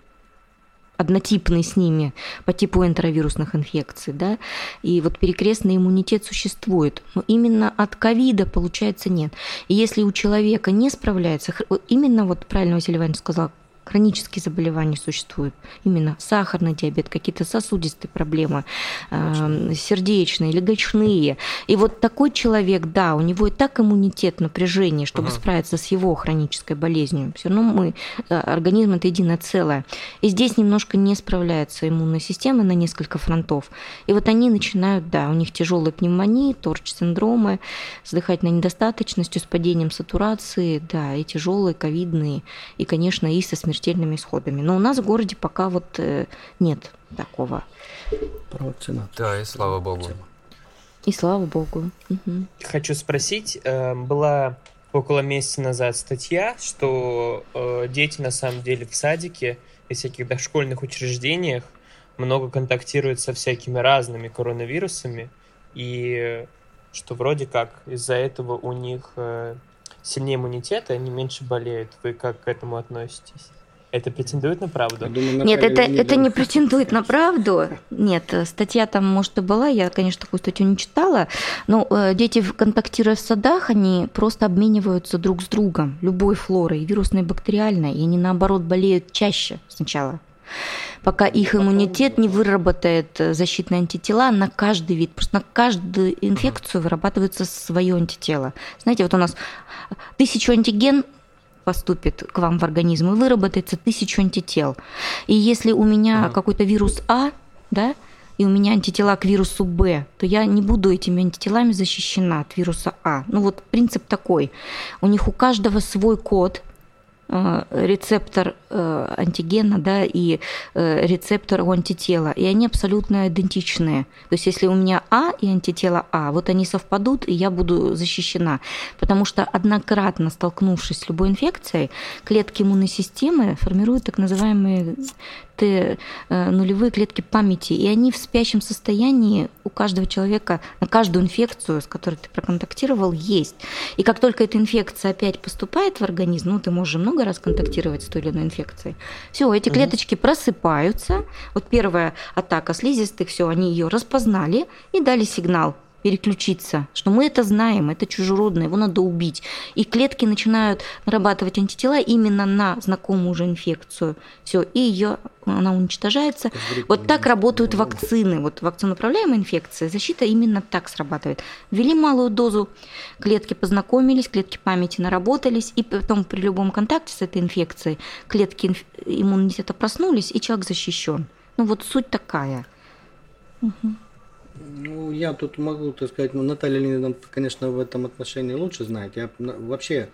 однотипные с ними по типу энтеровирусных инфекций, да, и вот перекрестный иммунитет существует, но именно от ковида, получается, нет. И если у человека не справляется, именно вот правильно Василий Иванович сказал, хронические заболевания существуют. Именно сахарный диабет, какие-то сосудистые проблемы, э, сердечные, легочные. И вот такой человек, да, у него и так иммунитет, напряжение, чтобы uh справиться с его хронической болезнью. Все равно мы, э, организм это единое целое. И здесь немножко не справляется иммунная система на несколько фронтов. И вот они начинают, да, у них тяжелые пневмонии, торч-синдромы, с дыхательной недостаточностью, с падением сатурации, да, и тяжелые ковидные, и, конечно, и со смертельными исходами. Но у нас в городе пока вот э, нет такого.
Про вакцинацию.
Да, и слава богу.
И слава богу. Угу.
Хочу спросить, э, была около месяца назад статья, что э, дети на самом деле в садике и всяких дошкольных учреждениях много контактируют со всякими разными коронавирусами, и что вроде как из-за этого у них сильнее иммунитет, и они меньше болеют. Вы как к этому относитесь? Это претендует на правду?
Думаю, Нет, это, не это не претендует на правду. Нет, статья там, может, и была, я, конечно, такую статью не читала, но э, дети, контактируя в садах, они просто обмениваются друг с другом любой флорой, вирусной и бактериальной, и они, наоборот, болеют чаще сначала пока их иммунитет не выработает э, защитные антитела на каждый вид. Просто на каждую инфекцию вырабатывается свое антитело. Знаете, вот у нас тысячу антиген поступит к вам в организм и выработается тысячу антител. И если у меня uh какой-то вирус А, да, и у меня антитела к вирусу Б, то я не буду этими антителами защищена от вируса А. Ну вот принцип такой. У них у каждого свой код, Э, рецептор антигена да, и э, рецептор у антитела, и они абсолютно идентичные. То есть если у меня А и антитела А, вот они совпадут, и я буду защищена. Потому что однократно столкнувшись с любой инфекцией, клетки иммунной системы формируют так называемые Т нулевые клетки памяти, и они в спящем состоянии у каждого человека на каждую инфекцию, с которой ты проконтактировал, есть. И как только эта инфекция опять поступает в организм, ну, ты можешь много раз контактировать с той или иной инфекцией, все, эти клеточки просыпаются. Вот первая атака слизистых, все, они ее распознали и дали сигнал переключиться, что мы это знаем, это чужеродное, его надо убить. И клетки начинают нарабатывать антитела именно на знакомую уже инфекцию. Все, и ее она уничтожается. Вот так работают вакцины. Вот вакциноуправляемая инфекция, защита именно так срабатывает. Ввели малую дозу, клетки познакомились, клетки памяти наработались, и потом при любом контакте с этой инфекцией клетки иммунитета проснулись, и человек защищен. Ну вот суть такая.
Угу. Ну, я тут могу, так сказать, ну, Наталья Леонидовна, конечно, в этом отношении лучше знает. Я вообще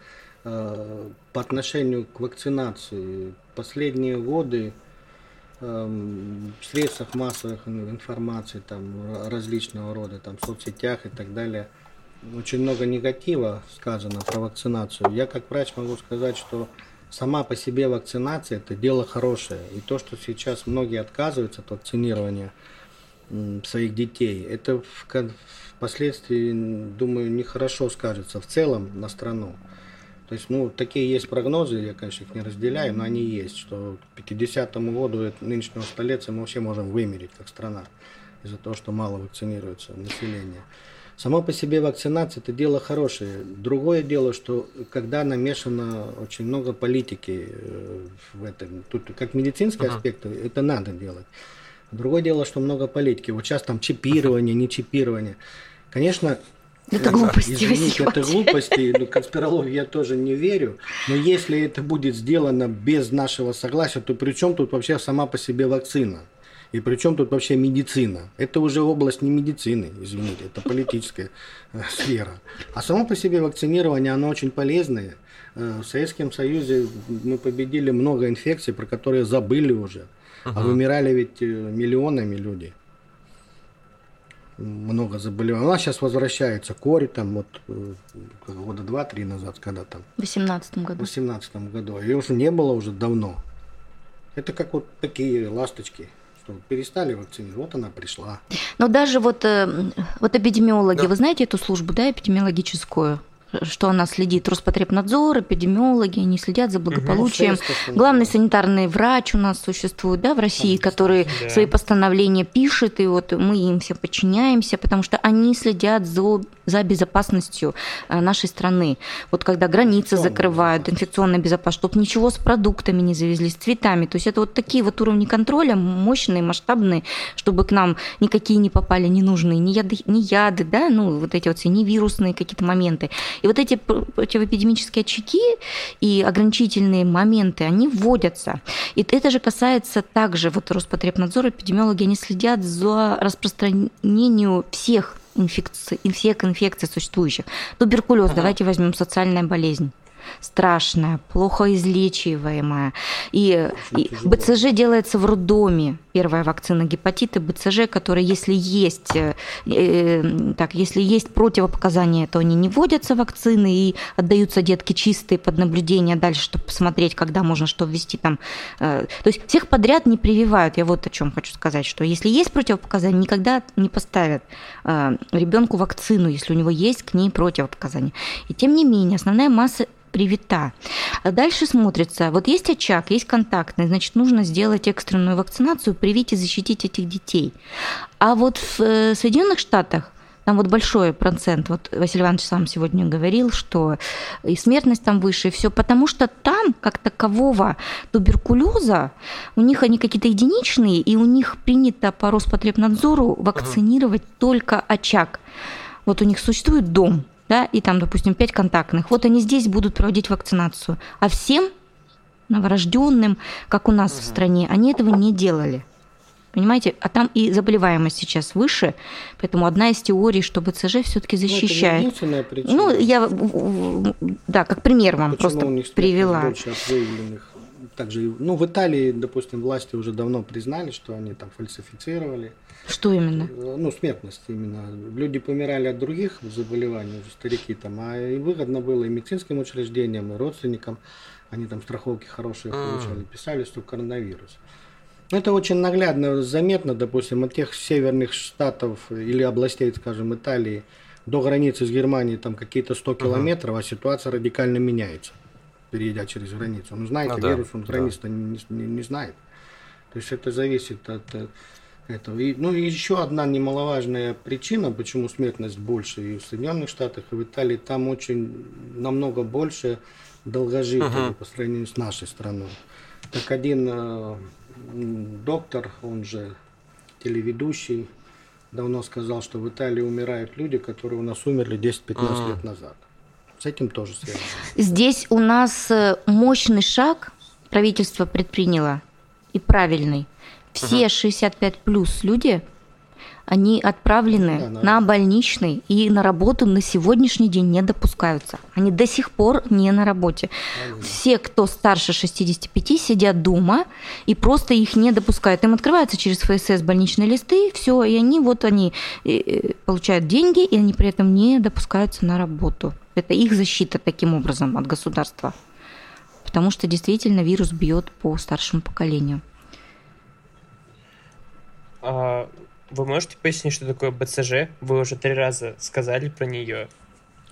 э, по отношению к вакцинации последние годы э, в средствах массовых информации, там, различного рода, там, в соцсетях и так далее, очень много негатива сказано про вакцинацию. Я как врач могу сказать, что сама по себе вакцинация – это дело хорошее. И то, что сейчас многие отказываются от вакцинирования – своих детей. Это впоследствии, думаю, нехорошо скажется в целом на страну. То есть, ну, такие есть прогнозы, я, конечно, их не разделяю, но они есть, что к 50 году нынешнего столетия мы вообще можем вымереть как страна из-за того, что мало вакцинируется население. Само по себе вакцинация – это дело хорошее. Другое дело, что когда намешано очень много политики э, в этом, тут как медицинские uh-huh. аспекты, это надо делать. Другое дело, что много политики. Вот сейчас там чипирование, не чипирование. Конечно,
это глупости,
Извините, это глупости, но конспирологию я тоже не верю. Но если это будет сделано без нашего согласия, то при чем тут вообще сама по себе вакцина? И при чем тут вообще медицина? Это уже область не медицины, извините, это политическая э, сфера. А само по себе вакцинирование, оно очень полезное. Э, в Советском Союзе мы победили много инфекций, про которые забыли уже. А вымирали ведь э, миллионами люди. Много заболеваний. У нас сейчас возвращается кори, там вот э, года два-три назад, когда там.
В 18 году.
В 18 году. Ее уже не было уже давно. Это как вот такие ласточки что перестали вакцинировать, вот она пришла.
Но даже вот, э, вот эпидемиологи, да. вы знаете эту службу, да, эпидемиологическую? Что она следит. Роспотребнадзор, эпидемиологи, они следят за благополучием.
Ну,
Главный санитарный врач у нас существует да, в России, который
Да.
свои постановления пишет, и вот мы им все подчиняемся, потому что они следят за, за безопасностью э, нашей страны. Вот когда границы закрывают, инфекционная безопасность, чтобы ничего с продуктами не завезли, с цветами. То есть это вот такие вот уровни контроля мощные, масштабные, чтобы к нам никакие не попали ненужные, ни яды, ни яды да, ну вот эти вот все, ни вирусные какие-то моменты. И вот эти пр- противоэпидемические очаги и ограничительные моменты, они вводятся. И это же касается также, вот Роспотребнадзор, эпидемиологи, они следят за распространением всех инфекций, всех инфекций существующих. Туберкулез, давайте возьмем социальная болезнь страшная, плохо излечиваемая. И, и
тяжело.
БЦЖ делается в роддоме. Первая вакцина гепатита БЦЖ, которая, если есть, э, э, так, если есть противопоказания, то они не вводятся вакцины и отдаются детки чистые под наблюдение дальше, чтобы посмотреть, когда можно что ввести там. Э, То есть всех подряд не прививают. Я вот о чем хочу сказать, что если есть противопоказания, никогда не поставят ребенку вакцину, если у него есть к ней противопоказания. И тем не менее, основная масса привита. А Дальше смотрится, вот есть очаг, есть контактный, значит, нужно сделать экстренную вакцинацию, привить и защитить этих детей. А вот в э, Соединенных Штатах там вот большой процент, вот Василий Иванович сам сегодня говорил, что и смертность там выше, и все, потому что там, как такового туберкулеза, у них они какие-то единичные, и у них принято по Роспотребнадзору вакцинировать только очаг. Вот у них существует дом, да, и там, допустим, 5 контактных. Вот они здесь будут проводить вакцинацию. А всем новорожденным, как у нас в стране, они этого не делали. Понимаете? А там и заболеваемость сейчас выше, поэтому одна из теорий, что БЦЖ все-таки
Ну, это не
защищает.
единственная причина.
Ну, я, да, как пример вам
Почему
просто привела.
Также, ну, в Италии, допустим, власти уже давно признали, что они там фальсифицировали.
Что именно?
Э, Ну, смертность именно. Люди помирали от других заболеваний, уже старики там, а и выгодно было и медицинским учреждениям, и родственникам. Они там страховки хорошие
М.
получали, писали, что коронавирус. Это очень наглядно заметно, допустим, от тех северных штатов или областей, скажем, Италии до границы с Германией там какие-то 100 километров, а ситуация радикально меняется, перейдя через границу. Ну, знаете,
Ну да,
вирус, он
да.
границ-то не, не- не знает. То есть это зависит от э, этого. И, ну и еще одна немаловажная причина, почему смертность больше и в Соединенных Штатах, и в Италии, там очень намного больше долгожителей
Мгм.
по сравнению с нашей страной. Так один э, доктор, он же телеведущий, давно сказал, что в Италии умирают люди, которые у нас умерли 10-15
Мгм.
лет назад. С этим тоже связано.
Здесь у нас э, мощный шаг правительство предприняло и правильный. Все 65 плюс люди, они отправлены
Да, на-
на больничный и на работу на сегодняшний день не допускаются. Они до сих пор не на работе. Все, кто старше 65, сидят дома и просто их не допускают. Им открываются через ФСС больничные листы, все, и они вот они э, э, получают деньги, и они при этом не допускаются на работу. Это их защита таким образом от государства. Потому что действительно вирус бьет по старшему поколению.
А вы можете пояснить, что такое БЦЖ? Вы уже три раза сказали про нее,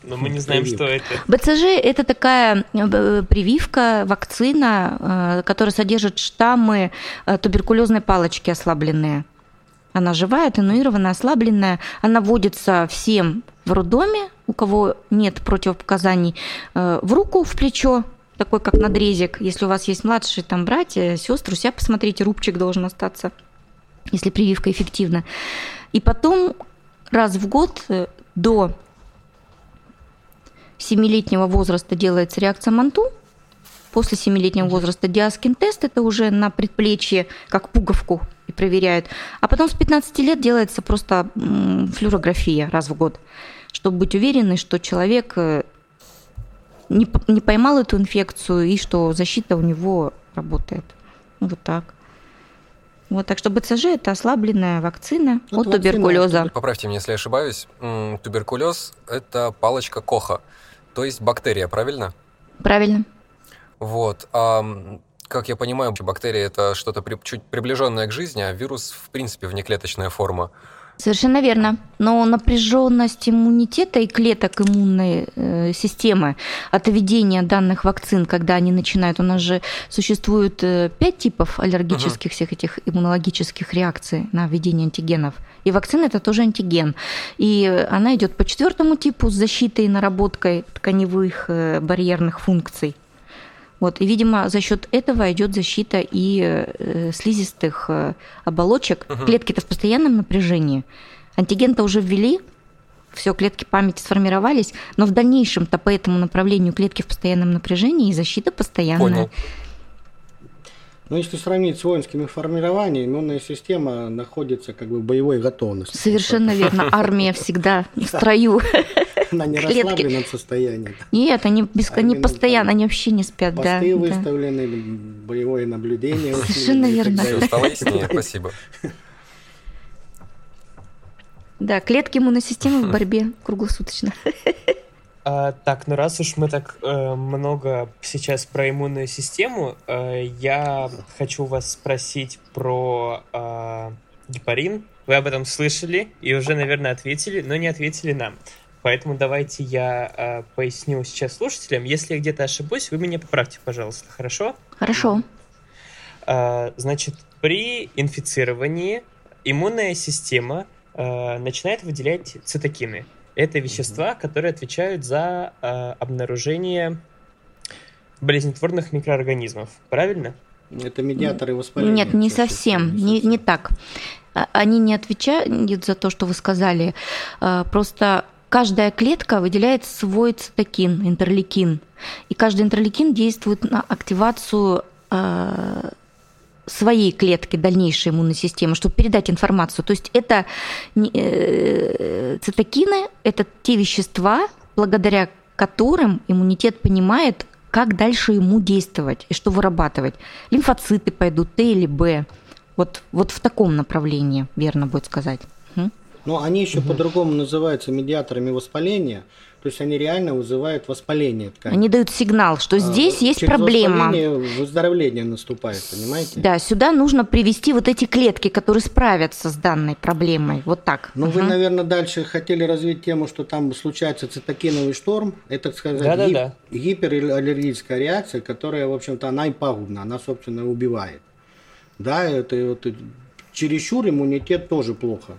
но мы не знаем, что это.
БЦЖ – это такая э, прививка, вакцина, э, которая содержит штаммы э, туберкулезной палочки ослабленные. Она живая, атенуированная, ослабленная. Она вводится всем в роддоме, у кого нет противопоказаний, э, в руку, в плечо, такой как надрезик. Если у вас есть младшие там братья, сестры, у себя посмотрите, рубчик должен остаться, если прививка эффективна. И потом раз в год э, до семилетнего возраста делается реакция Манту, после семилетнего возраста диаскин-тест, это уже на предплечье, как пуговку, проверяют. А потом с 15 лет делается просто флюорография раз в год, чтобы быть уверенной, что человек э, не, не поймал эту инфекцию и что защита у него работает. Ну, Вот так. Вот, так что БЦЖ – это ослабленная вакцина
Ну,
от
это вакцина
туберкулеза.
Поправьте меня, если я ошибаюсь. Туберкулез – это палочка Коха, то есть бактерия, правильно?
Правильно.
Вот. А, как я понимаю, бактерия – это что-то при- чуть приближенное к жизни, а вирус, в принципе, внеклеточная форма.
Совершенно верно. Но напряженность иммунитета и клеток иммунной э, системы от введения данных вакцин, когда они начинают, у нас же существует э, пять типов аллергических uh-huh. всех этих иммунологических реакций на введение антигенов. И вакцина это тоже антиген. И она идет по четвертому типу с защитой и наработкой тканевых э, барьерных функций. Вот, и, видимо, за счет этого идет защита и э, слизистых э, оболочек. Угу. Клетки-то в постоянном напряжении. Антиген-то уже ввели, все, клетки памяти сформировались, но в дальнейшем-то по этому направлению клетки в постоянном напряжении и защита постоянная. Понял.
Ну, если сравнить с воинскими формированиями, иммунная система находится как бы в боевой готовности.
Совершенно верно. Армия всегда в строю. (laughs) (laughs)
Она не расслабленном состоянии.
Нет, они, без, они постоянно, они вообще не спят.
Посты да, выставлены, да. боевое наблюдение.
Совершенно верно.
Все, стало яснее, спасибо.
Да, клетки иммунной системы в борьбе круглосуточно.
А, так, ну раз уж мы так э, много сейчас про иммунную систему, э, я хочу вас спросить про э, гепарин. Вы об этом слышали и уже, наверное, ответили, но не ответили нам. Поэтому давайте я э, поясню сейчас слушателям. Если я где-то ошибусь, вы меня поправьте, пожалуйста, хорошо?
Хорошо.
Э, значит, при инфицировании иммунная система э, начинает выделять цитокины. Это вещества, которые отвечают за э, обнаружение болезнетворных микроорганизмов. Правильно?
Это медиаторы воспаления.
Нет, не совсем, не, не так. А, они не отвечают за то, что вы сказали. Просто каждая клетка выделяет свой цитокин, интерлейкин. И каждый интерлейкин действует на активацию э, своей клетки дальнейшей иммунной системы, чтобы передать информацию. То есть это э, цитокины, это те вещества, благодаря которым иммунитет понимает, как дальше ему действовать и что вырабатывать. Лимфоциты пойдут, Т или Б. Вот, вот в таком направлении, верно будет сказать.
Но они еще угу. по-другому называются медиаторами воспаления. То есть они реально вызывают воспаление ткани.
Они дают сигнал, что а, здесь а, есть через проблема.
Выздоровление наступает, понимаете?
Да, сюда нужно привести вот эти клетки, которые справятся с данной проблемой. Вот так.
Ну, угу. вы, наверное, дальше хотели развить тему, что там случается цитокиновый шторм. Это, так сказать,
да, гип- да,
гипераллергическая реакция, которая, в общем-то, она и пагубна, она, собственно, убивает. Да, это, это чересчур иммунитет тоже плохо.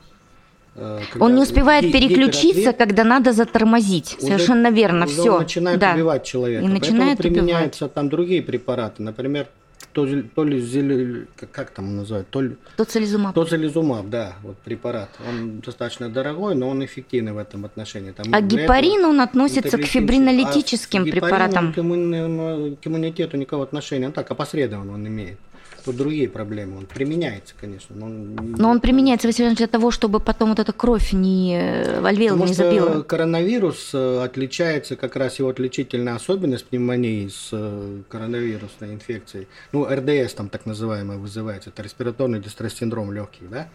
Э, он не успевает переключиться, когда надо затормозить. Уже, Совершенно верно. Уже все.
Он начинает да. убивать человека. И начинает Поэтому применяются убивать. там другие препараты. Например, то, то ли как там называют, то ли
тоцилизумаб.
Тоцилизумаб, да, вот препарат. Он достаточно дорогой, но он эффективный в этом отношении. Там,
а гепарин он относится к фибринолитическим а препаратам.
К, иммун, к иммунитету никакого отношения, он так опосредованно он имеет тут другие проблемы. Он применяется, конечно.
Но он, но он применяется, Василий для того, чтобы потом вот эта кровь не альвеол не забила.
коронавирус э, отличается, как раз его отличительная особенность пневмонии с э, коронавирусной инфекцией. Ну, РДС там так называемое вызывается. Это респираторный дистресс-синдром легких, да?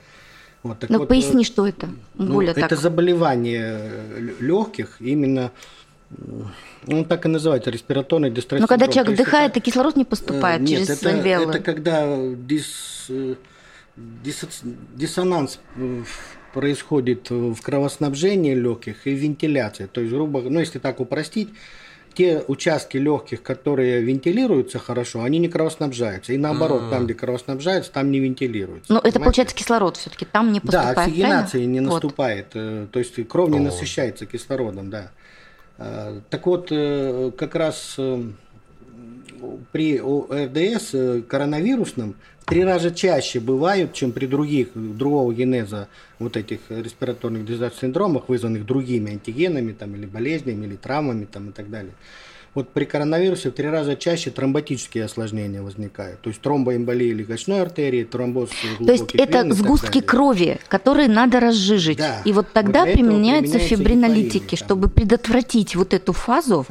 Вот, так ну, вот, поясни, что это?
Ну, Более это так. заболевание легких именно ну, так и называется, респираторный дистресс
Но когда человек вдыхает, это... и кислород не поступает
Нет,
через
это,
альвеолы.
это когда дис, дис, диссонанс э, происходит в кровоснабжении легких и вентиляции. То есть, грубо ну, если так упростить, те участки легких, которые вентилируются хорошо, они не кровоснабжаются. И наоборот, mm-hmm. там, где кровоснабжаются, там не вентилируются.
Но понимаете? это получается кислород все-таки, там не поступает.
Да, оксигенации правильно? не наступает. Вот. То есть кровь не насыщается кислородом, да. Э, так вот, э, как раз э, при РДС коронавирусном три раза чаще бывают, чем при других, другого генеза вот этих респираторных синдромах, вызванных другими антигенами там, или болезнями, или травмами там, и так далее. Вот при коронавирусе в три раза чаще тромботические осложнения возникают. То есть тромбоэмболия легочной артерии, тромбоз
То есть это сгустки крови, которые надо разжижить. Да. И вот тогда вот применяются фибринолитики, чтобы предотвратить вот эту фазу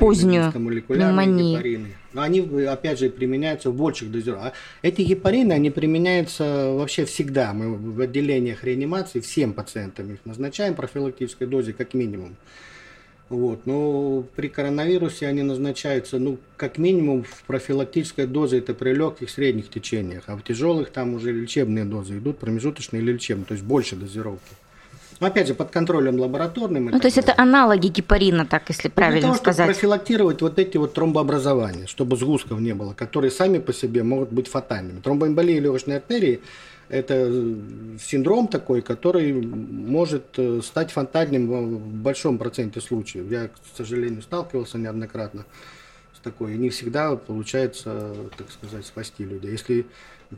позднюю пневмонию.
Но они, опять же, применяются в больших дозировках. А эти гепарины, они применяются вообще всегда. Мы в отделениях реанимации всем пациентам их назначаем профилактической дозе как минимум. Вот. Но при коронавирусе они назначаются, ну, как минимум в профилактической дозе, это при легких, средних течениях, а в тяжелых там уже лечебные дозы идут, промежуточные или лечебные, то есть больше дозировки. Но опять же, под контролем лабораторным.
Ну, то есть это аналоги гепарина, так если ну, правильно
для того,
сказать.
Чтобы профилактировать вот эти вот тромбообразования, чтобы сгустков не было, которые сами по себе могут быть фатальными. Тромбоэмболия легочной артерии – это синдром такой, который может э, стать фатальным в большом проценте случаев. Я, к сожалению, сталкивался неоднократно с такой. И не всегда получается, так сказать, спасти людей. Если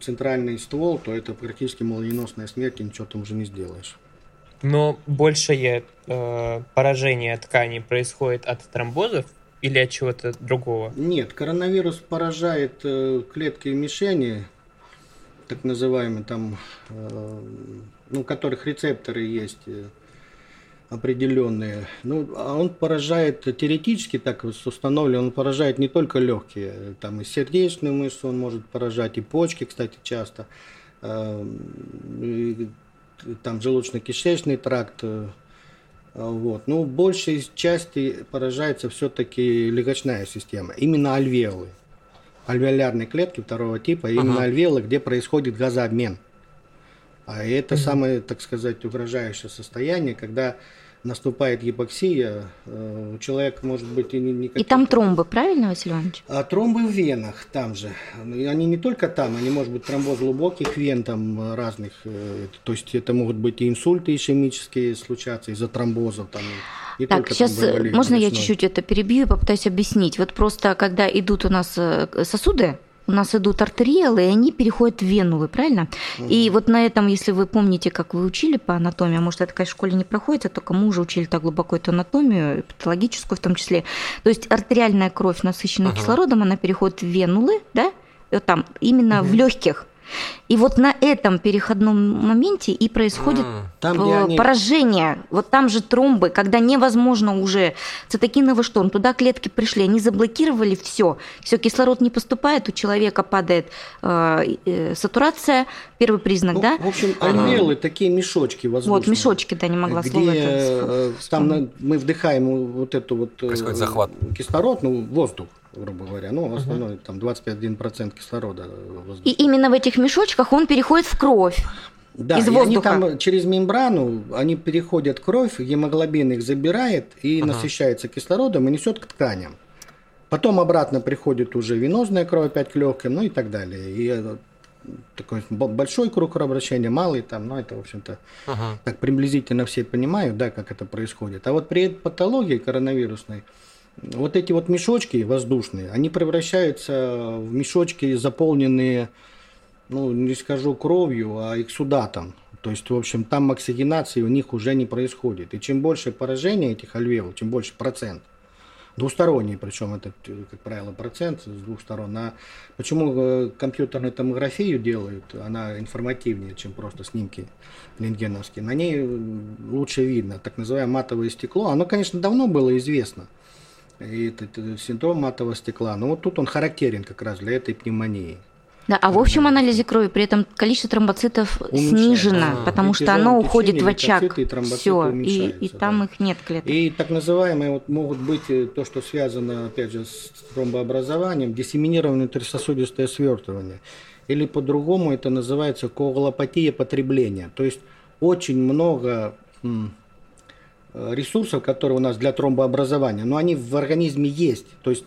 центральный ствол, то это практически молниеносная смерть, и ничего там уже не сделаешь.
Но большее э, поражение тканей происходит от тромбозов или от чего-то другого?
Нет, коронавирус поражает э, клетки мишени, так называемые, там, э, ну, у которых рецепторы есть э, определенные. Ну, а он поражает теоретически, так установлено, он поражает не только легкие, там и сердечную мышцу он может поражать, и почки, кстати, часто. Э, там желудочно-кишечный тракт. Э, вот. Ну, большей части поражается все-таки легочная система, именно альвеолы. Альвеолярные клетки второго типа, именно uh-huh. альвеолы, где происходит газообмен. А это uh-huh. самое, так сказать, угрожающее состояние, когда наступает гипоксия, э, у человека может быть и не
И там тромбы, правильно, Василий Иванович?
А тромбы в венах там же. Они не только там, они может быть тромбоз глубоких вен там разных. Э, то есть это могут быть и инсульты ишемические случаться из-за тромбозов там.
Не так, сейчас можно я чуть-чуть это перебью и попытаюсь объяснить. Вот просто когда идут у нас э, сосуды, у нас идут артериалы, и они переходят в венулы, правильно? Угу. И вот на этом, если вы помните, как вы учили по анатомии, а может, это, конечно, в школе не проходит, а только мы уже учили так глубоко эту анатомию, патологическую в том числе. То есть артериальная кровь, насыщенная угу. кислородом, она переходит в венулы, да, и вот там, именно угу. в легких. И вот на этом переходном моменте и происходит там, они... поражение. Вот там же тромбы, когда невозможно уже цитокиновый шторм, туда клетки пришли, они заблокировали все. Все, кислород не поступает, у человека падает э, э, сатурация, первый признак,
ну,
да?
В общем, альвеолы, такие мешочки воздушные.
Вот, мешочки, да, не могла
где,
слово это
э, Там мы вдыхаем вот эту вот...
Э, Происходит захват.
Кислород, ну, воздух грубо говоря. Ну, в основном там 21% кислорода.
И именно в этих мешочках он переходит в кровь.
Да,
из
воздуха. они там через мембрану, они переходят в кровь, гемоглобин их забирает и ага. насыщается кислородом и несет к тканям. Потом обратно приходит уже венозная кровь опять к легким, ну и так далее. И такой большой круг кровообращения, малый там, ну это, в общем-то, ага. так приблизительно все понимают, да, как это происходит. А вот при патологии коронавирусной, вот эти вот мешочки воздушные, они превращаются в мешочки, заполненные, ну, не скажу кровью, а эксудатом. То есть, в общем, там оксигенации у них уже не происходит. И чем больше поражение этих альвеол, чем больше процент, двусторонний, причем это, как правило, процент с двух сторон. А почему э, компьютерную томографию делают, она информативнее, чем просто снимки рентгеновские. На ней лучше видно, так называемое матовое стекло. Оно, конечно, давно было известно – и этот синдром матового стекла. Но вот тут он характерен как раз для этой пневмонии.
Да, а в общем анализе крови при этом количество тромбоцитов Уменьшается. снижено, а, потому что оно уходит в очаг.
И Все,
и, и там да. их нет клеток.
И так называемые вот могут быть э, то, что связано, опять же, с тромбообразованием, диссеминированное внутрисосудистое свертывание. Или по-другому это называется коагулопатия потребления. То есть очень много Э, ресурсов, которые у нас для тромбообразования, но они в организме есть, то есть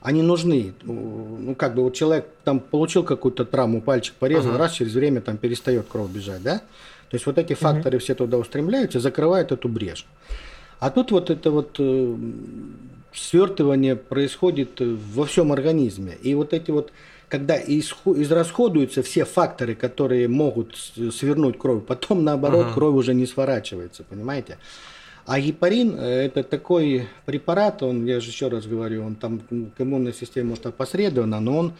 они нужны. Ну, как бы вот человек там получил какую-то травму, пальчик порезал, ага. раз через время там перестает кровь бежать, да? То есть вот эти факторы угу. все туда устремляются, закрывают эту брешь. А тут вот это вот э, свертывание происходит во всем организме. И вот эти вот, когда израсходуются все факторы, которые могут свернуть кровь, потом наоборот ага. кровь уже не сворачивается, понимаете? А гепарин э, – это такой препарат, он, я же еще раз говорю, он там к иммунной системе может опосредованно, но он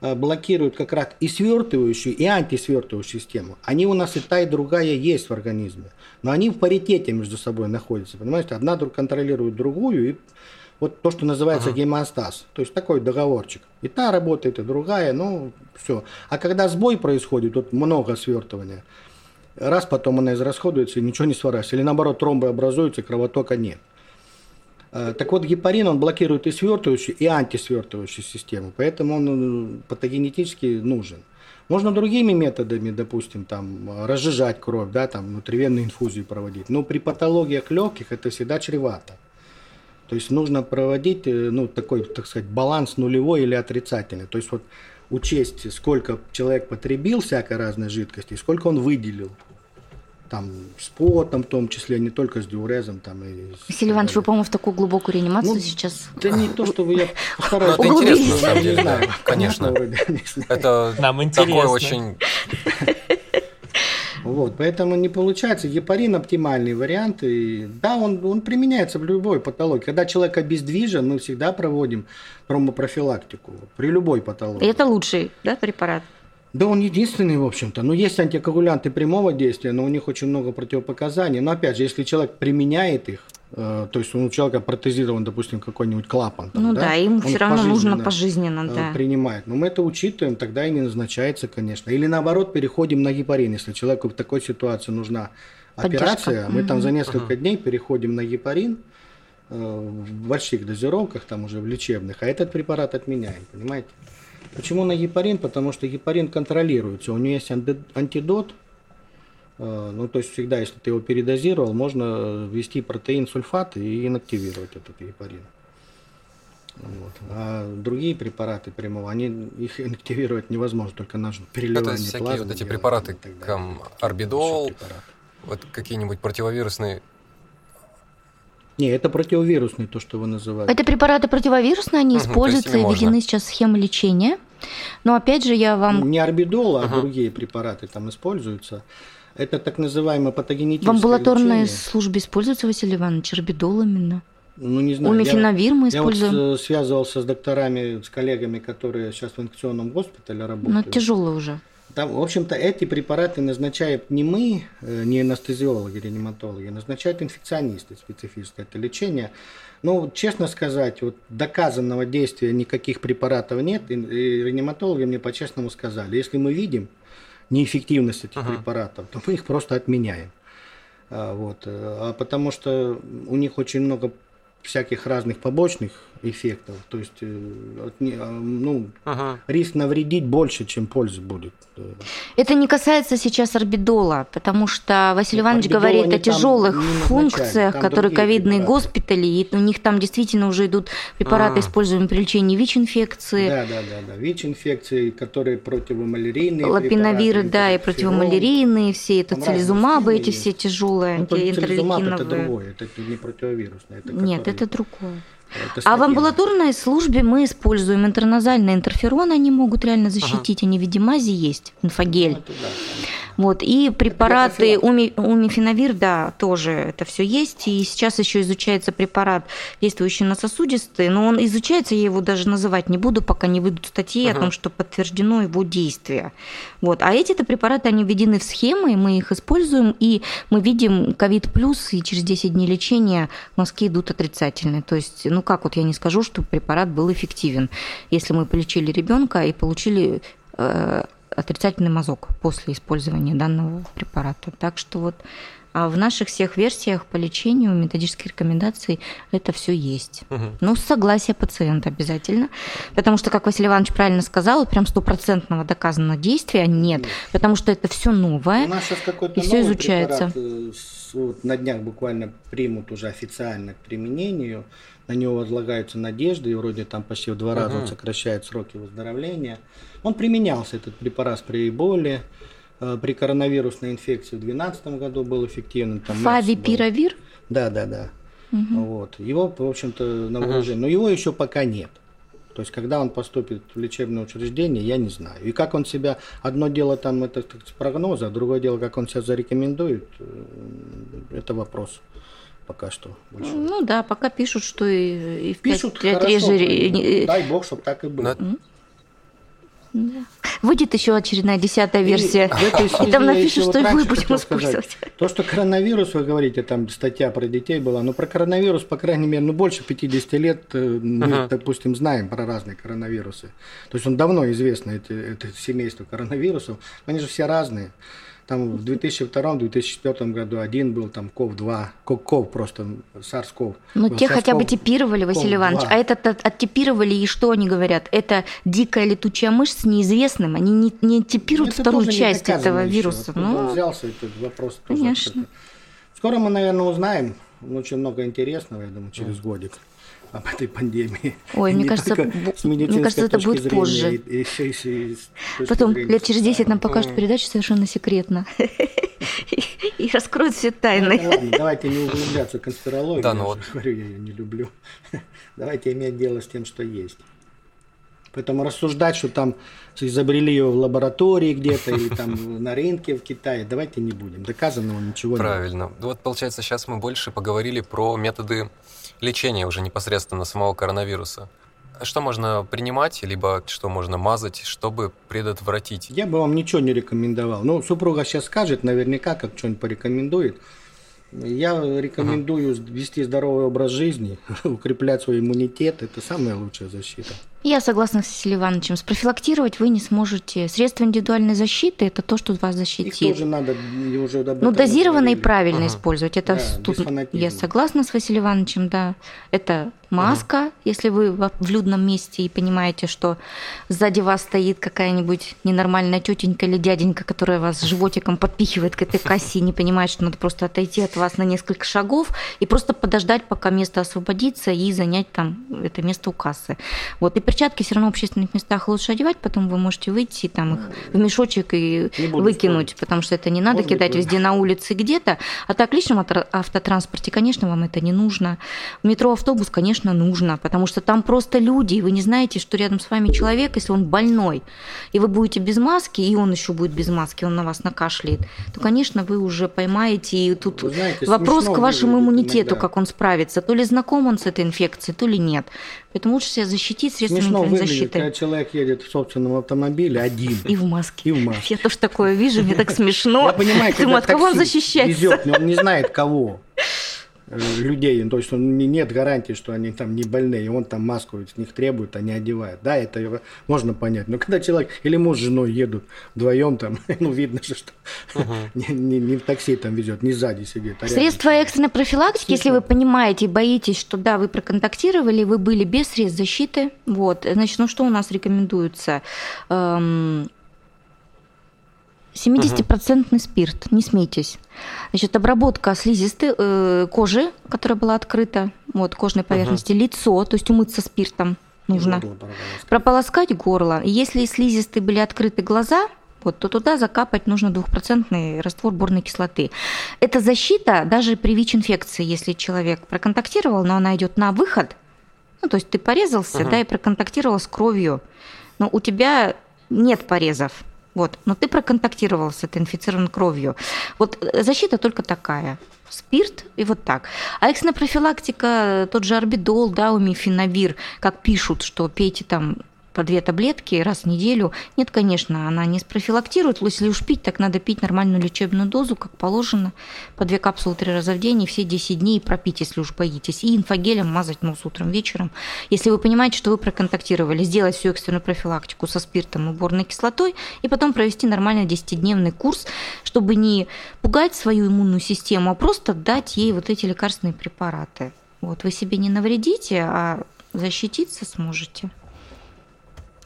э, блокирует как раз и свертывающую, и антисвертывающую систему. Они у нас и та, и другая есть в организме. Но они в паритете между собой находятся. Понимаете, одна контролирует другую, и вот то, что называется ага. гемостаз. То есть такой договорчик. И та работает, и другая, ну, все. А когда сбой происходит, вот много свертывания – раз потом она израсходуется и ничего не сворачивается. Или наоборот, тромбы образуются, кровотока нет. Э, так вот, гепарин, он блокирует и свертывающую, и антисвертывающую систему, поэтому он э, патогенетически нужен. Можно другими методами, допустим, там, разжижать кровь, да, там, внутривенную инфузию проводить. Но при патологиях легких это всегда чревато. То есть нужно проводить, э, ну, такой, так сказать, баланс нулевой или отрицательный. То есть вот учесть, сколько человек потребил всякой разной жидкости, сколько он выделил там с потом в том числе, не только с диурезом. Там, и
Василий Иванович, вы, по-моему, в такую глубокую реанимацию ну, сейчас
Да не то, что вы, я. (laughs)
Ну, это интересно, на самом деле, конечно. (laughs) Это
Нам интересно.
такой очень... (laughs)
Вот, поэтому не получается. Гепарин оптимальный вариант. И, да, он, он применяется в любой патологии. Когда человек обездвижен, мы всегда проводим тромбопрофилактику при любой патологии.
И это лучший да, препарат?
Да он единственный, в общем-то. Ну, есть антикоагулянты прямого действия, но у них очень много противопоказаний. Но, опять же, если человек применяет их, то есть у человека протезирован, допустим, какой-нибудь клапан. Там,
ну
да,
да, ему все равно нужно пожизненно,
э,
да.
Принимает. Но мы это учитываем, тогда и не назначается, конечно. Или наоборот, переходим на гепарин. Если человеку в такой ситуации нужна Поддержка. операция, мы угу. там за несколько угу. дней переходим на гепарин э, в больших дозировках, там уже в лечебных, а этот препарат отменяем, понимаете? Почему на гепарин? Потому что гепарин контролируется. У него есть антидот. Э, ну, то есть всегда, если ты его передозировал, можно ввести протеин сульфат и инактивировать этот гепарин. Вот. А другие препараты прямого, они их инактивировать невозможно, только нужно переливание
Это всякие вот эти препараты, там, орбидол, вот какие-нибудь противовирусные
не, это противовирусный, то, что вы называете.
Это препараты противовирусные, они угу, используются и введены сейчас схемы лечения. Но опять же я вам...
Не орбидол, а угу. другие препараты там используются. Это так называемое патогенетическое
В амбулаторной
лечение.
службе используется, Василий Иванович, орбидол именно?
Ну, не знаю.
Умифенавир мы используем.
Я вот э, связывался с докторами, с коллегами, которые сейчас в инфекционном госпитале работают.
Но тяжело уже.
Там, в общем-то, эти препараты назначают не мы, э, не анестезиологи, реаниматологи, назначают инфекционисты специфическое это лечение. Ну, честно сказать, вот доказанного действия никаких препаратов нет, и реаниматологи мне по-честному сказали, если мы видим неэффективность этих uh-huh. препаратов, то мы их просто отменяем. А, вот. Э, а потому что у них очень много всяких разных побочных эффектов. То есть э, а, ну, ага. риск навредить больше, чем пользы будет.
Это не касается сейчас орбидола, потому что Василий ну, Иванович говорит о тяжелых функциях, которые ковидные препараты. госпитали, и у них там действительно уже идут препараты, а. используемые при лечении ВИЧ-инфекции.
Да, да, да, да. ВИЧ-инфекции, которые противомалярийные.
Лапиновиры, да, и противомалярийные, все это цилизумабы, эти все тяжелые ну, антиинтерлейкиновые.
это другое, это не противовирусное. Это
Нет, это другое. А в амбулаторной службе мы используем интерназальный интерферон, они могут реально защитить, ага. они в мази есть, инфагель. Ну, вот, и препараты уми, умифенавир, да, тоже это все есть. И сейчас еще изучается препарат, действующий на сосудистые, но он изучается, я его даже называть не буду, пока не выйдут статьи uh-huh. о том, что подтверждено его действие. Вот. А эти-то препараты, они введены в схемы, мы их используем, и мы видим ковид плюс, и через 10 дней лечения мазки идут отрицательные. То есть, ну как вот я не скажу, что препарат был эффективен. Если мы полечили ребенка и получили э, отрицательный мазок после использования данного препарата. Так что вот а в наших всех версиях по лечению, методических рекомендаций это все есть. Угу. Ну, согласие пациента обязательно. Потому что, как Василий Иванович правильно сказал, прям стопроцентного доказанного действия нет. Потому что это все новое. У нас сейчас какой-то и все изучается. Препарат,
э, вот, на днях буквально примут уже официально к применению. На него возлагаются надежды, и вроде там почти в два раза угу. сокращает сроки выздоровления. Он применялся, этот препарат при Эболе, э, при коронавирусной инфекции в 2012 году был эффективным.
Фавипиравир?
Да, да, да. Угу. Вот. Его, в общем-то, на вооружение. Угу. Но его еще пока нет. То есть, когда он поступит в лечебное учреждение, я не знаю. И как он себя... Одно дело там это так, прогнозы, а другое дело, как он себя зарекомендует, э, это вопрос пока что.
Больше. Ну да, пока пишут, что и, и в
пишут 5, 5 хорошо, реже... Дай бог, чтобы так и было. Но...
Да. Выйдет еще очередная десятая версия. И, и там напишут, что мы будем использовать.
То, что коронавирус, вы говорите, там статья про детей была, но про коронавирус, по крайней мере, ну больше 50 лет э, мы, uh-huh. допустим, знаем про разные коронавирусы. То есть он давно известно, это, это семейство коронавирусов, они же все разные. Там в 2002-2004 году один был, там КОВ-2, КОВ просто, SARS-CoV.
Ну, те хотя бы типировали, Василий Иванович. А этот оттипировали, и что они говорят? Это дикая летучая мышь с неизвестным. Они не, не типируют ну, вторую часть этого вируса.
Ну, он взялся этот вопрос. Конечно. Скоро мы, наверное, узнаем. Очень много интересного, я думаю, через годик об этой пандемии.
Ой, мне кажется, мне кажется, это будет зрения, позже. И, еще, еще Потом лет через 10 нам покажут передачу совершенно секретно. (laughs) И раскроют все тайны.
Ну, давайте не углубляться в конспирологию. Да, ну вот. Говорю, я ее не люблю. (laughs) Давайте иметь дело с тем, что есть. Поэтому рассуждать, что там изобрели ее в лаборатории где-то или там (laughs) на рынке в Китае, давайте не будем. Доказанного ничего
Правильно. нет. Правильно. Вот получается, сейчас мы больше поговорили про методы лечения уже непосредственно самого коронавируса. Что можно принимать, либо что можно мазать, чтобы предотвратить?
Я бы вам ничего не рекомендовал. Ну, супруга сейчас скажет наверняка, как что-нибудь порекомендует. Я рекомендую uh-huh. вести здоровый образ жизни, (laughs) укреплять свой иммунитет. Это самая лучшая защита.
Я согласна с Василием Ивановичем. Спрофилактировать вы не сможете. Средства индивидуальной защиты – это то, что вас защитит.
Их тоже надо уже
Ну, дозированно и правильно uh-huh. использовать. Это да, тут я согласна с Василием Ивановичем, да. Это маска, uh-huh. если вы в людном месте и понимаете, что сзади вас стоит какая-нибудь ненормальная тетенька или дяденька, которая вас животиком подпихивает к этой кассе и не понимает, что надо просто отойти от вас на несколько шагов и просто подождать, пока место освободится и занять там это место у кассы. Вот. И перчатки все равно в общественных местах лучше одевать, потом вы можете выйти там их в мешочек и выкинуть, спорить. потому что это не надо Может кидать быть, везде на улице где-то. А так в личном автотранспорте, конечно, вам это не нужно. В метро автобус, конечно, нужно, потому что там просто люди, и вы не знаете, что рядом с вами человек, если он больной, и вы будете без маски, и он еще будет без маски, он на вас накашляет, то, конечно, вы уже поймаете, и тут знаете, вопрос к вашему иммунитету, иногда. как он справится, то ли знаком он с этой инфекцией, то ли нет. Поэтому лучше себя защитить средствами Смешно защиты.
когда человек едет в собственном автомобиле один.
И в маске. И в маске. Я тоже такое вижу, мне так смешно. Я понимаю, когда от кого он защищается? Везет,
он не знает кого. Э, людей, то есть он, нет гарантии, что они там не больные, он там маску с них требует, а не одевает. Да, это можно понять. Но когда человек или муж с женой едут вдвоем, там, (laughs) ну, видно же, что угу. (laughs) не, не, не в такси там везет, не сзади сидит.
А Средства экстренной профилактики, если вы понимаете и боитесь, что да, вы проконтактировали, вы были без средств защиты, вот, значит, ну что у нас рекомендуется? Эм, 70% спирт, не смейтесь. Значит, обработка слизистой э, кожи, которая была открыта, вот, кожной поверхности, uh лицо, то есть умыться спиртом нужно. Горло прополоскать горло. Если слизистые были открыты глаза, вот, то туда закапать нужно двухпроцентный раствор борной кислоты. Это защита даже при ВИЧ-инфекции, если человек проконтактировал, но она идет на выход, ну, то есть ты порезался, uh да, и проконтактировал с кровью, но у тебя нет порезов, вот. Но ты проконтактировал с этой инфицированной кровью. Вот э, защита только такая. Спирт и вот так. А экстренная профилактика, тот же орбидол, да, умифенавир, как пишут, что пейте там по две таблетки раз в неделю. Нет, конечно, она не спрофилактирует. Если уж пить, так надо пить нормальную лечебную дозу, как положено, по две капсулы три раза в день и все 10 дней пропить, если уж боитесь. И инфогелем мазать нос утром, вечером. Если вы понимаете, что вы проконтактировали, сделать всю экстренную профилактику со спиртом и борной кислотой, и потом провести нормальный 10-дневный курс, чтобы не пугать свою иммунную систему, а просто дать ей вот эти лекарственные препараты. Вот вы себе не навредите, а защититься сможете.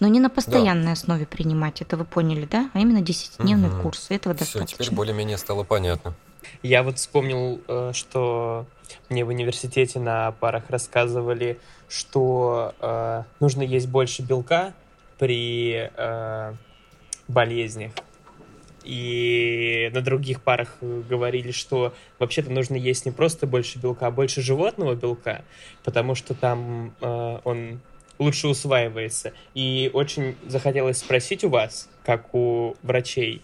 Но не на постоянной да. основе принимать, это вы поняли, да? А именно 10-дневный угу. курс. Этого Все, достаточно.
теперь более-менее стало понятно.
Я вот вспомнил, э, что мне в университете на парах рассказывали, что э, нужно есть больше белка при э, болезнях. И на других парах говорили, что вообще-то нужно есть не просто больше белка, а больше животного белка, потому что там э, он лучше усваивается. И очень захотелось спросить у вас, как у врачей,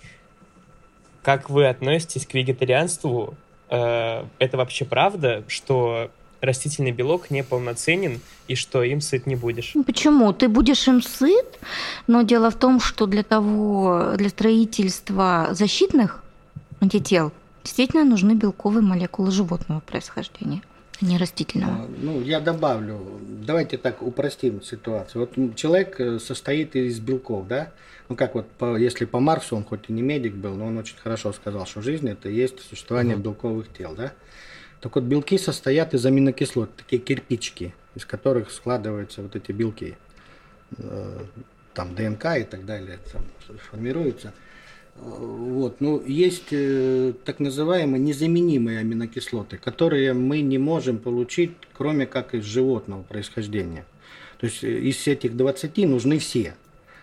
как вы относитесь к вегетарианству? Э, это вообще правда, что растительный белок неполноценен и что им сыт не будешь.
Ну, почему? Ты будешь им сыт, но дело в том, что для того, для строительства защитных антител действительно нужны белковые молекулы животного происхождения. Не растительного.
А, ну, я добавлю. Давайте так упростим ситуацию. Вот человек э, состоит из белков, да? Ну, как вот, по, если по Марксу, он хоть и не медик был, но он очень хорошо сказал, что жизнь – это и есть существование угу. белковых тел, да? Так вот, белки состоят из аминокислот, такие кирпичики, из которых складываются вот эти белки. Э, там ДНК и так далее там, формируются. Вот. Ну, есть э, так называемые незаменимые аминокислоты, которые мы не можем получить, кроме как из животного происхождения. То есть э, из этих 20 нужны все.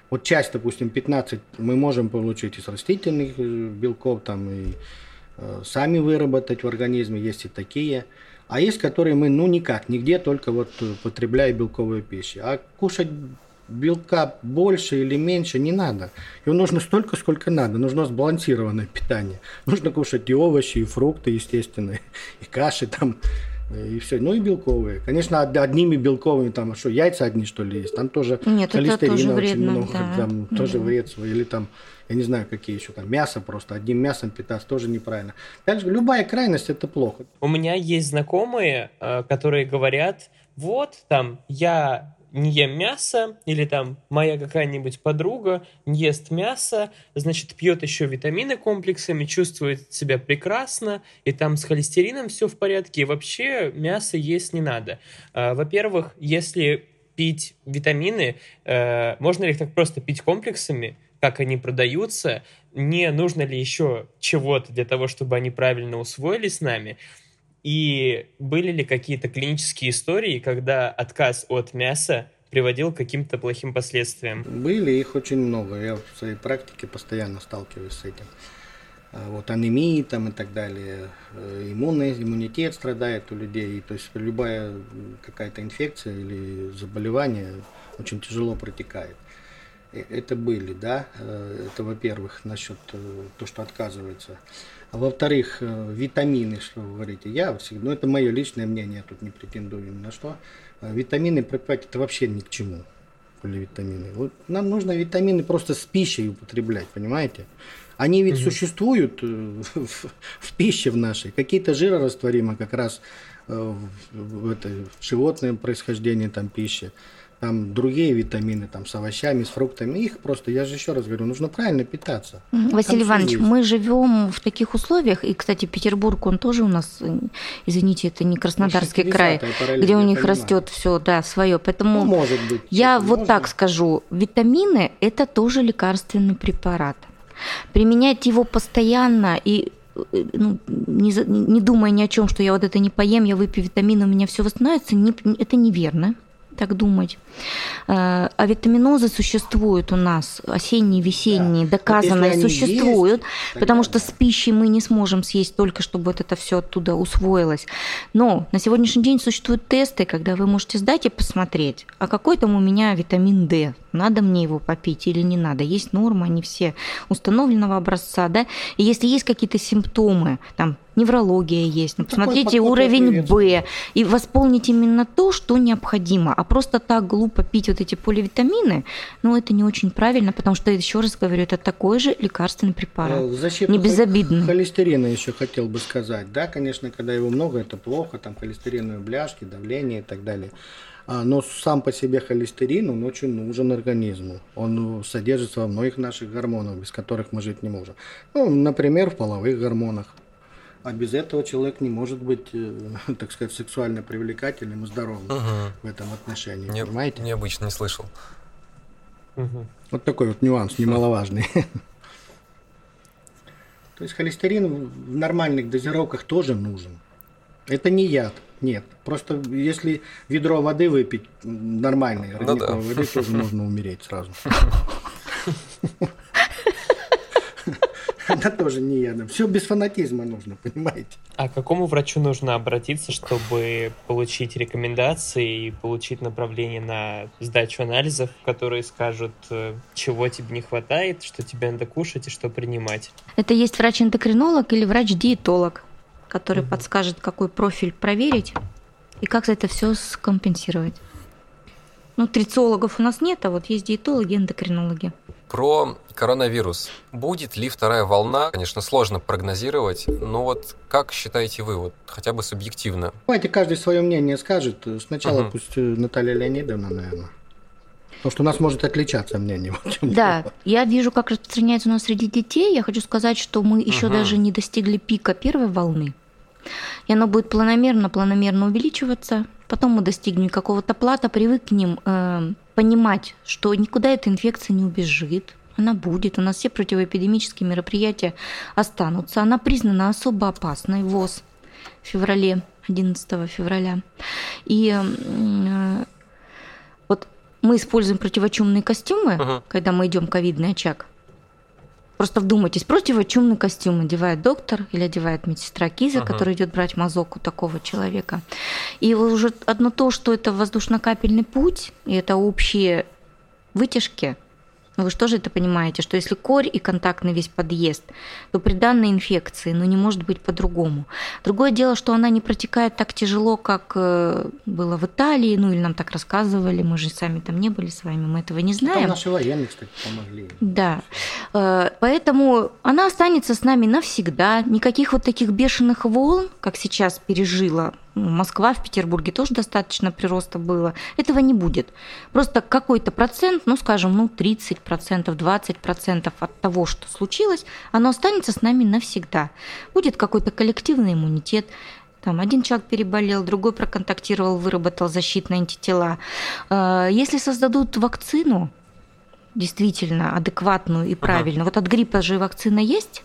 Вот часть, допустим, 15 мы можем получить из растительных белков, там и Э, сами выработать в организме, есть и такие. А есть, которые мы, ну, никак, нигде, только вот э, потребляя белковую пищу. А кушать белка больше или меньше не надо. Его нужно столько, сколько надо. Нужно сбалансированное питание. Нужно кушать и овощи, и фрукты, естественно, (laughs) и каши там, и все. Ну и белковые. Конечно, одними белковыми, там, что, яйца одни, что ли, есть. Там тоже
Нет, холестерина тоже вредно,
очень много.
Да.
Там да. тоже вред свой. Или там я не знаю, какие еще там, мясо просто, одним мясом питаться тоже неправильно. Также любая крайность это плохо.
У меня есть знакомые, э, которые говорят, вот там я не ем мясо, или там моя какая-нибудь подруга не ест мясо, значит, пьет еще витамины комплексами, чувствует себя прекрасно, и там с холестерином все в порядке, и вообще мясо есть не надо. Э, во-первых, если пить витамины, э, можно ли их так просто пить комплексами? как они продаются, не нужно ли еще чего-то для того, чтобы они правильно усвоились с нами, и были ли какие-то клинические истории, когда отказ от мяса приводил к каким-то плохим последствиям?
Были, их очень много. Я в своей практике постоянно сталкиваюсь с этим. А вот анемии там и так далее, э, иммунный, иммунитет страдает у людей, то есть любая какая-то инфекция или заболевание очень тяжело протекает. Э, это были, да, э, это во-первых, насчет то, что отказывается. А во-вторых, витамины, что вы говорите, я всегда, ну это мое личное мнение, я тут не претендую ни на что. Витамины пропивать это вообще ни к чему, поливитамины. Вот нам нужно витамины просто с пищей употреблять, понимаете? Они ведь угу. существуют в, в пище в нашей. Какие-то жирорастворимые как раз в, в, это, в животном происхождении там пищи там другие витамины, там с овощами, с фруктами, их просто, я же еще раз говорю, нужно правильно питаться.
Василий там Иванович, мы живем в таких условиях, и, кстати, Петербург, он тоже у нас, извините, это не Краснодарский край, где у них растет все, да, свое, поэтому
ну, может быть,
я вот можно. так скажу, витамины – это тоже лекарственный препарат. Применять его постоянно и э, ну, не, не думая ни о чем, что я вот это не поем, я выпью витамины, у меня все восстановится, не, это неверно так думать. Э, а витаминозы существуют у нас, осенние, весенние, да. доказанные вот существуют, есть, потому что с пищей мы не сможем съесть только, чтобы вот это все оттуда усвоилось. Но на сегодняшний день существуют тесты, когда вы можете сдать и посмотреть, а какой там у меня витамин D, надо мне его попить или не надо. Есть нормы, они все установленного образца, да, и если есть какие-то симптомы, там неврология есть. Ну, посмотрите уровень Б и восполнить именно то, что необходимо. А просто так глупо пить вот эти поливитамины, ну, это не очень правильно, потому что, еще раз говорю, это такой же лекарственный препарат. Э,
защиту не безобидный. Холестерина еще хотел бы сказать. Да, конечно, когда его много, это плохо, там холестериновые бляшки, давление и так далее. А, но сам по себе холестерин, он очень нужен организму. Он содержится во многих наших гормонах, без которых мы жить не можем. Ну, например, в половых гормонах. А без этого человек не может быть, э, (laughs) так сказать, сексуально привлекательным и здоровым угу. в этом отношении. Не, понимаете?
Необычно не слышал.
Угу. Вот такой вот нюанс немаловажный. (laughs) То есть холестерин в нормальных дозировках тоже нужен. Это не яд, нет. Просто если ведро воды выпить нормальной, ну, да. воды, тоже (laughs) можно умереть сразу. Она тоже не ядом. Все без фанатизма нужно, (laughs) понимаете?
А к какому врачу нужно обратиться, чтобы получить рекомендации и получить направление на сдачу анализов, которые скажут, э, чего тебе не хватает, что тебе надо кушать и что принимать?
Это есть врач-эндокринолог или врач-диетолог, который угу. подскажет, какой профиль проверить и как это все скомпенсировать. нутрициологов у нас нет, а вот есть диетологи, эндокринологи.
Про коронавирус. Будет ли вторая волна? Конечно, сложно прогнозировать, но вот как считаете вы, вот хотя бы субъективно?
Давайте каждый свое мнение скажет. Сначала угу. пусть э, Наталья Леонидовна, наверное. Потому что у нас может отличаться мнение.
Да, я вижу, как распространяется у нас среди детей. Я хочу сказать, что мы еще угу. даже не достигли пика первой волны. И оно будет планомерно, планомерно увеличиваться. Потом мы достигнем какого-то плата, привыкнем э, понимать, что никуда эта инфекция не убежит. Она будет. У нас все противоэпидемические мероприятия останутся. Она признана особо опасной ВОЗ в феврале, 11 февраля. И э, вот мы используем противочумные костюмы, uh-huh. когда мы идем в ковидный очаг. Просто вдумайтесь, противочумный костюм одевает доктор или одевает медсестра Киза, uh-huh. которая идет брать мазок у такого человека. И уже одно то, что это воздушно-капельный путь, и это общие вытяжки – но вы же тоже это понимаете, что если корь и контактный весь подъезд, то при данной инфекции, ну, не может быть по-другому. Другое дело, что она не протекает так тяжело, как э, было в Италии, ну, или нам так рассказывали, мы же сами там не были с вами, мы этого не знаем. Там
наши военные, кстати, помогли.
Да. Э, поэтому она останется с нами навсегда. Никаких вот таких бешеных волн, как сейчас пережила Москва, в Петербурге тоже достаточно прироста было. Этого не будет. Просто какой-то процент, ну, скажем, ну, 30%, 20% от того, что случилось, оно останется с нами навсегда. Будет какой-то коллективный иммунитет, там один человек переболел, другой проконтактировал, выработал защитные антитела. Э, если создадут вакцину, действительно адекватную и правильную, ага. вот от гриппа же вакцина есть,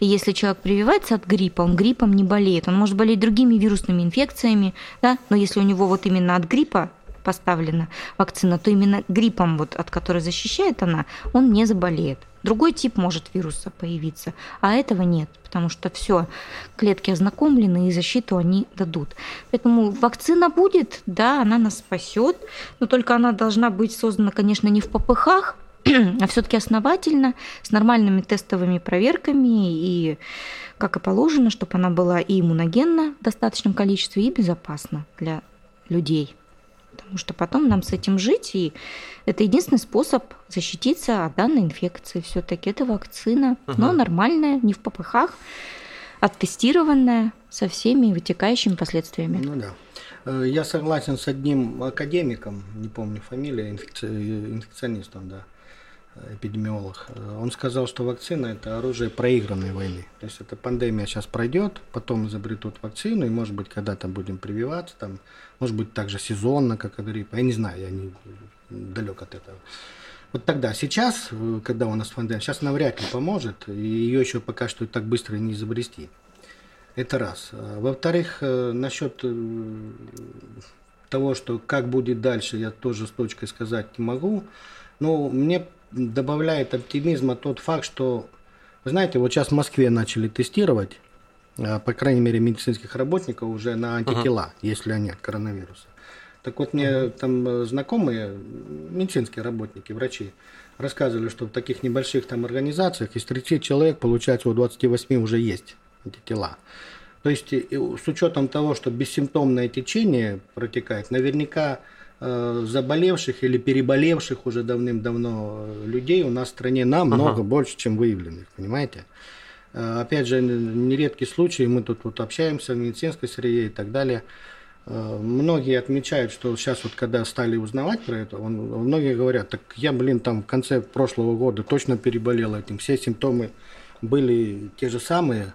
и если человек прививается от гриппа, он гриппом не болеет. Он может болеть другими вирусными инфекциями, да? но если у него вот именно от гриппа поставлена вакцина, то именно гриппом, вот, от которой защищает она, он не заболеет. Другой тип может вируса появиться, а этого нет, потому что все, клетки ознакомлены, и защиту они дадут. Поэтому вакцина будет, да, она нас спасет, но только она должна быть создана, конечно, не в попыхах, (clears throat) а все-таки основательно, с нормальными тестовыми проверками и как и положено, чтобы она была и иммуногенна в достаточном количестве, и безопасна для людей. Потому что потом нам с этим жить, и это единственный способ защититься от данной инфекции. Все-таки это вакцина, угу. но нормальная, не в попыхах, оттестированная со всеми вытекающими последствиями.
Ну да. Э, я согласен с одним академиком, не помню фамилия, инфекци... инфекционистом, да эпидемиолог, он сказал, что вакцина – это оружие проигранной войны. То есть эта пандемия сейчас пройдет, потом изобретут вакцину, и, может быть, когда-то будем прививаться, там, может быть, также сезонно, как и грипп. Я не знаю, я не далек от этого. Вот тогда, сейчас, когда у нас пандемия, сейчас навряд ли поможет, и ее еще пока что так быстро не изобрести. Это раз. Во-вторых, э, насчет э, того, что как будет дальше, я тоже с точкой сказать не могу. Но мне добавляет оптимизма тот факт, что, вы знаете, вот сейчас в Москве начали тестировать, а, по крайней мере, медицинских работников уже на антитела, uh-huh. если они от коронавируса. Так вот, мне uh-huh. там э, знакомые медицинские работники, врачи, рассказывали, что в таких небольших там организациях из 30 человек, получается, у 28 уже есть антитела. То есть, с учетом того, что бессимптомное течение протекает, наверняка заболевших или переболевших уже давным-давно людей у нас в стране намного ага. больше, чем выявленных, понимаете? Э, опять же, нередкий случай, мы тут вот общаемся в медицинской среде и так далее. Э, многие отмечают, что сейчас вот когда стали узнавать про это, он, многие говорят, так я, блин, там в конце прошлого года точно переболел этим, все симптомы были те же самые,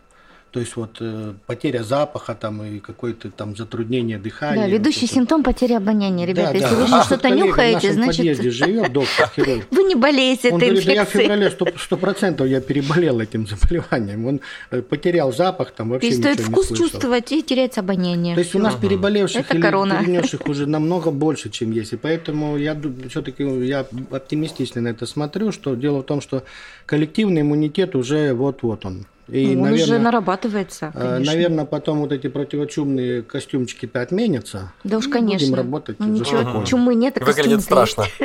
то есть вот э, потеря запаха там и какое-то там затруднение дыхания.
Да, ведущий вот симптом потери обоняния, ребята. Да, если да. вы а, что-то нюхаете,
в значит... подъезде живет доктор хирург. (laughs)
Вы не болеете
Он
этой
говорит, инфекцией. я в феврале сто процентов я переболел этим (laughs) заболеванием. Он э, потерял запах, там вообще
Перестает вкус чувствовать и теряется обоняние.
То есть у нас переболевших Это или корона. (laughs) перенесших уже намного больше, чем есть. И поэтому я все-таки я оптимистично на это смотрю, что дело в том, что коллективный иммунитет уже вот-вот он
и, ну, он наверное, уже нарабатывается.
А, конечно. Наверное, потом вот эти противочумные костюмчики-то отменятся.
Да уж, конечно.
Будем работать.
Ну, ничего, ага. чумы нет, а
Выглядит страшно. (laughs)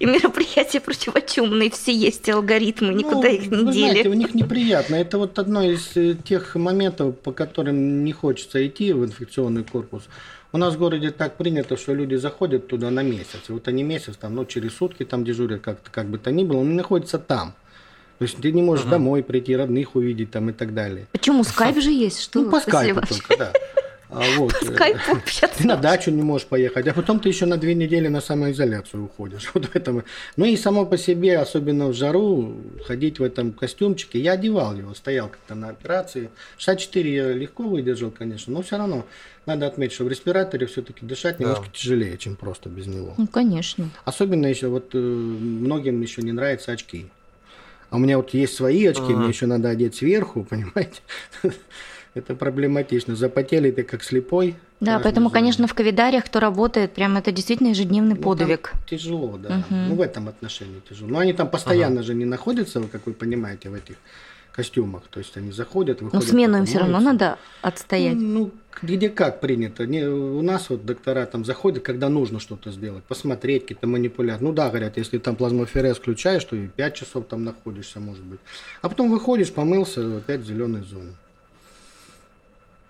И мероприятия противочумные все есть, алгоритмы, никуда ну, их не
вы
дели.
Знаете, у них неприятно. Это вот одно из э, тех моментов, по которым не хочется идти в инфекционный корпус. У нас в городе так принято, что люди заходят туда на месяц. И вот они месяц, там, ну, через сутки там дежурят, как, как бы то ни было, он находится там. То есть ты не можешь uh-huh. домой прийти, родных увидеть там и так далее.
Почему? Скайп же есть, что
Ну, по скайпу только, да. А (laughs) вот,
по скайпу общаться.
Ты на дачу не можешь поехать, а потом ты еще на две недели на самоизоляцию уходишь. (laughs) Вот в этом. Ну и само по себе, особенно в жару, ходить в этом костюмчике. Я одевал его, стоял как-то на операции. 64 я легко выдержал, конечно, но все равно надо отметить, что в респираторе все-таки дышать да. немножко тяжелее, чем просто без него.
Ну, конечно.
Особенно еще вот э, многим еще не нравятся очки. А у меня вот есть свои очки, ага. мне еще надо одеть сверху, (laughs) понимаете? это проблематично. Запотели ты как слепой.
Да, поэтому, зоне. конечно, в ковидариях, кто работает, прям это действительно ежедневный ну, подвиг.
Тяжело, да. Угу. Ну, в этом отношении тяжело. Но они там постоянно ага. же не находятся, как вы понимаете, в этих костюмах. То есть они заходят, выходят.
Но смену им все равно надо отстоять.
Ну, ну, где как принято. Не, у нас вот доктора там заходят, когда нужно что-то сделать, посмотреть, какие-то манипуляции. Ну да, говорят, если там плазмоферез включаешь, то и 5 часов там находишься, может быть. А потом выходишь, помылся, опять в зеленой зоне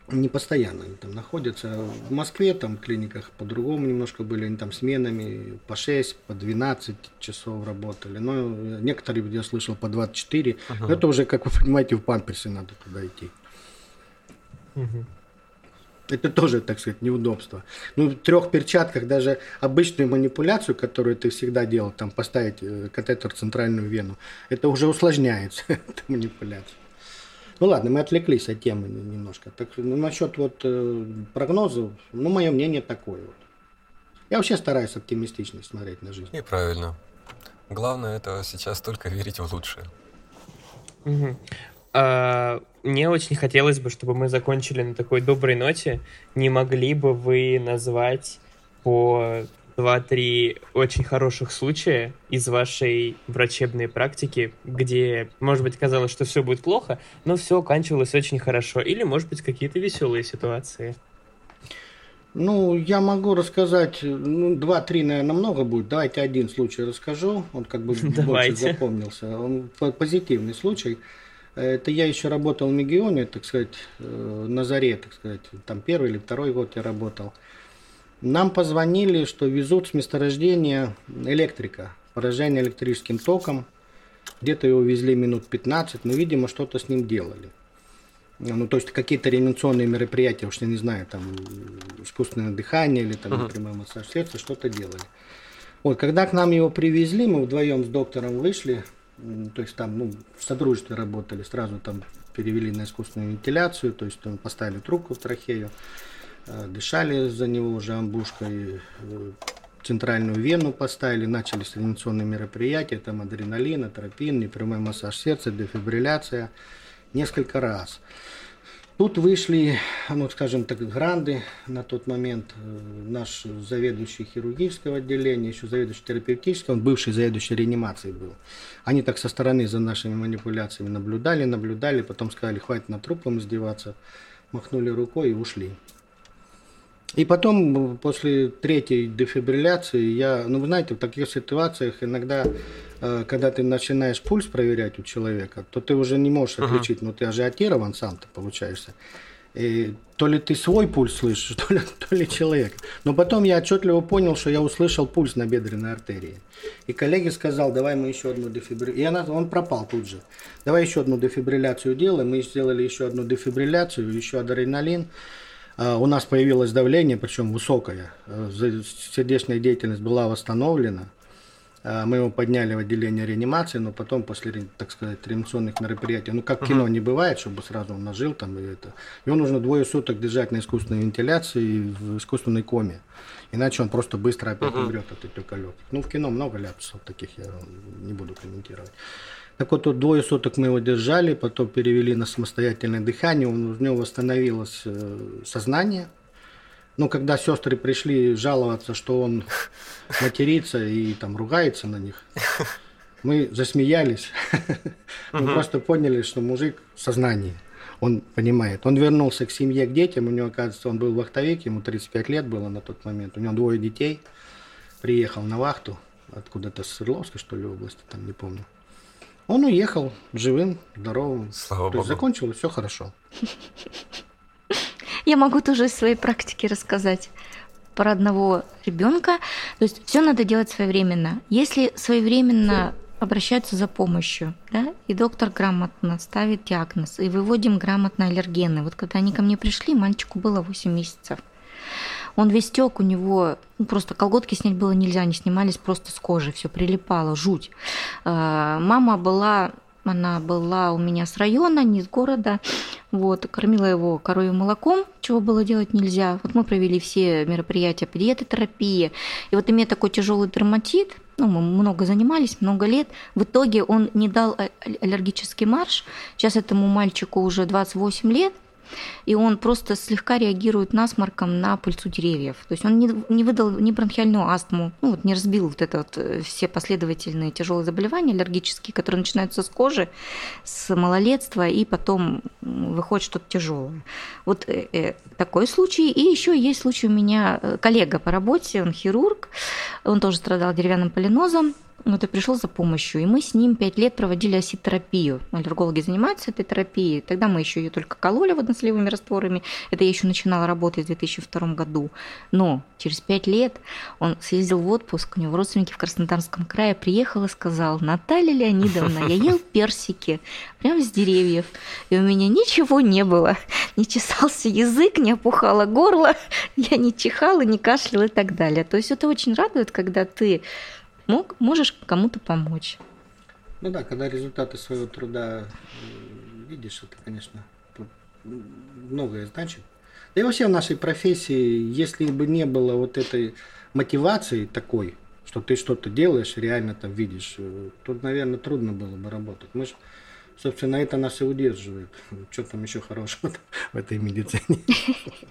не постоянно они там находятся. В Москве там в клиниках по-другому немножко были, они там сменами по 6, по 12 часов работали. Но некоторые, я слышал, по 24. Ага. Это уже, как вы понимаете, в памперсе надо туда идти. Угу. Это тоже, так сказать, неудобство. Ну, в трех перчатках даже обычную манипуляцию, которую ты всегда делал, там поставить э, катетер в центральную вену, это уже усложняется, (laughs) эта манипуляция. Ну ладно, мы отвлеклись от темы немножко. Так, ну, насчет вот э, прогнозов, ну, мое мнение такое вот. Я вообще стараюсь оптимистично смотреть на жизнь.
И правильно. Главное это сейчас только верить в лучшее.
Угу. А, мне очень хотелось бы, чтобы мы закончили на такой доброй ноте. Не могли бы вы назвать по два-три очень хороших случая из вашей врачебной практики, где, может быть, казалось, что все будет плохо, но все оканчивалось очень хорошо. Или, может быть, какие-то веселые ситуации.
Ну, я могу рассказать, ну, два-три, наверное, много будет. Давайте один случай расскажу. Он как бы больше запомнился. Он позитивный случай. Это я еще работал в Мегионе, так сказать, э, на заре, так сказать, там первый или второй год я работал. Нам позвонили, что везут с месторождения электрика, поражение электрическим током. Где-то его везли минут 15, но, видимо, что-то с ним делали. Ну, то есть какие-то реанимационные мероприятия, уж я не знаю, там искусственное дыхание или там, например, массаж сердца, что-то делали. Вот, когда к нам его привезли, мы вдвоем с доктором вышли, то есть там, ну, в содружестве работали, сразу там перевели на искусственную вентиляцию, то есть там поставили трубку в трахею. Э, дышали за него уже амбушкой, э, центральную вену поставили, начались реанимационные мероприятия, там адреналин, атропин, непрямой массаж сердца, дефибрилляция, несколько раз. Тут вышли, ну, скажем так, гранды на тот момент. Э, наш заведующий хирургического отделения, еще заведующий терапевтического, он бывший заведующий реанимацией был. Они так со стороны за нашими манипуляциями наблюдали, наблюдали, потом сказали, хватит на трупом издеваться, махнули рукой и ушли. И потом, после третьей дефибрилляции, я, ну, вы знаете, в таких ситуациях иногда, э, когда ты начинаешь пульс проверять у человека, то ты уже не можешь отличить, uh-huh. ну, ты ажиотирован сам ты получаешься. И то ли ты свой пульс слышишь, (laughs) то ли, то ли человек. Но потом я отчетливо понял, что я услышал пульс на бедренной артерии. И коллеге сказал, давай мы еще одну дефибрилляцию. И она, он пропал тут же. Давай еще одну дефибрилляцию делаем. Мы сделали еще одну дефибрилляцию, еще адреналин. А, у нас появилось давление, причем высокое. Э, сердечная деятельность была восстановлена. А, мы его подняли в отделение реанимации, но потом после, так сказать, реанимационных мероприятий, ну как в кино не бывает, чтобы сразу он нажил там и это. Его нужно двое суток держать на искусственной вентиляции в искусственной коме. Иначе он просто быстро опять умрет от отека легких. Ну в кино много ляпсов таких, я не буду комментировать. Так вот, вот двое суток мы его держали, потом перевели на самостоятельное дыхание, у него восстановилось э, сознание. Но когда сестры пришли жаловаться, что он (laughs) матерится и там ругается на них, (laughs) мы засмеялись. (laughs) Мы просто поняли, что мужик в сознании. Он понимает. Он вернулся к семье, к детям. У него, оказывается, он был вахтовик, ему 35 лет было на тот момент. У него двое детей. Приехал на вахту откуда-то с Свердловской, что ли, области, там не помню. Он уехал живым, здоровым.
Слава
То
Богу.
есть закончилось все хорошо.
Я могу тоже из своей практики рассказать. про одного ребенка. То есть все надо делать своевременно. Если своевременно обращаются за помощью, да, и доктор грамотно ставит диагноз, и выводим грамотно аллергены. Вот когда они ко мне пришли, мальчику было 8 месяцев. Он весь тек, у него ну, просто колготки снять было нельзя, они снимались просто с кожи, все прилипало, жуть. А, мама была она была у меня с района, не с города. Вот, кормила его коровьим молоком, чего было делать нельзя. Вот мы провели все мероприятия педиатротерапии. И вот имея такой тяжелый дерматит, ну, мы много занимались, много лет. В итоге он не дал аллергический марш. Сейчас этому мальчику уже 28 лет и он просто слегка реагирует насморком на пыльцу деревьев. То есть он не, не выдал ни бронхиальную астму, ну вот не разбил вот это вот э, все последовательные тяжелые заболевания аллергические, которые начинаются с кожи, с малолетства, и потом выходит что-то тяжелое. Вот э, э, такой случай. И еще есть случай у меня э, коллега по работе, он хирург, он тоже страдал деревянным полинозом, вот и пришел за помощью. И мы с ним пять лет проводили оситерапию. Аллергологи занимаются этой терапией. Тогда мы еще ее только кололи водоносливыми растворами. Это я еще начинала работать в 2002 году. Но через пять лет он съездил в отпуск, у него родственники в Краснодарском крае, приехал и сказал, Наталья Леонидовна, я ел (laughs) персики прямо с деревьев, и у меня ничего не было. Не чесался язык, не опухало горло, (laughs) я не чихала, не кашляла и так далее. То есть это очень радует, когда ты мог, можешь кому-то помочь.
Ну да, когда результаты своего труда видишь, это, конечно, многое значит. Да и вообще в нашей профессии, если бы не было вот этой мотивации такой, что ты что-то делаешь, реально там видишь, э, тут, наверное, трудно было бы работать. Мы же, собственно, это нас и удерживает. (laughs) Что там еще хорошего в этой медицине? (laughs)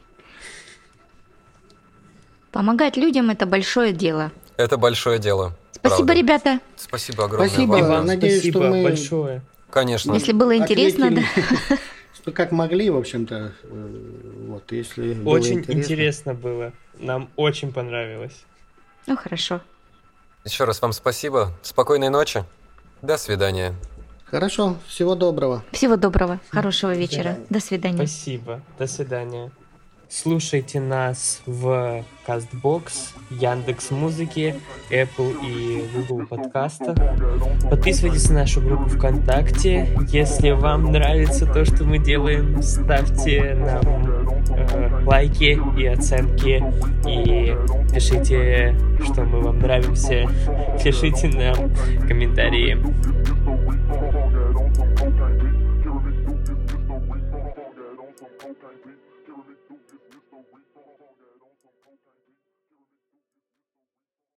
Помогать людям – это большое дело.
Это большое дело.
Спасибо, правда. ребята.
Спасибо огромное
Спасибо.
вам.
вам. Надеюсь,
Спасибо
что мы...
большое.
Конечно.
Если было интересно, да. (laughs)
Что как могли, в общем-то, э, вот, если
Очень интересно. интересно было. Нам очень понравилось.
Ну, хорошо.
Еще раз вам спасибо. Спокойной ночи. До свидания.
Хорошо, всего доброго.
Всего доброго, хорошего вечера. До свидания.
Спасибо. До свидания. Слушайте нас в CastBox, Яндекс Музыки, Apple и Google подкастах. Подписывайтесь на нашу группу ВКонтакте. Если вам нравится то, что мы делаем, ставьте нам э, лайки и оценки и пишите, что мы вам нравимся. Пишите нам комментарии.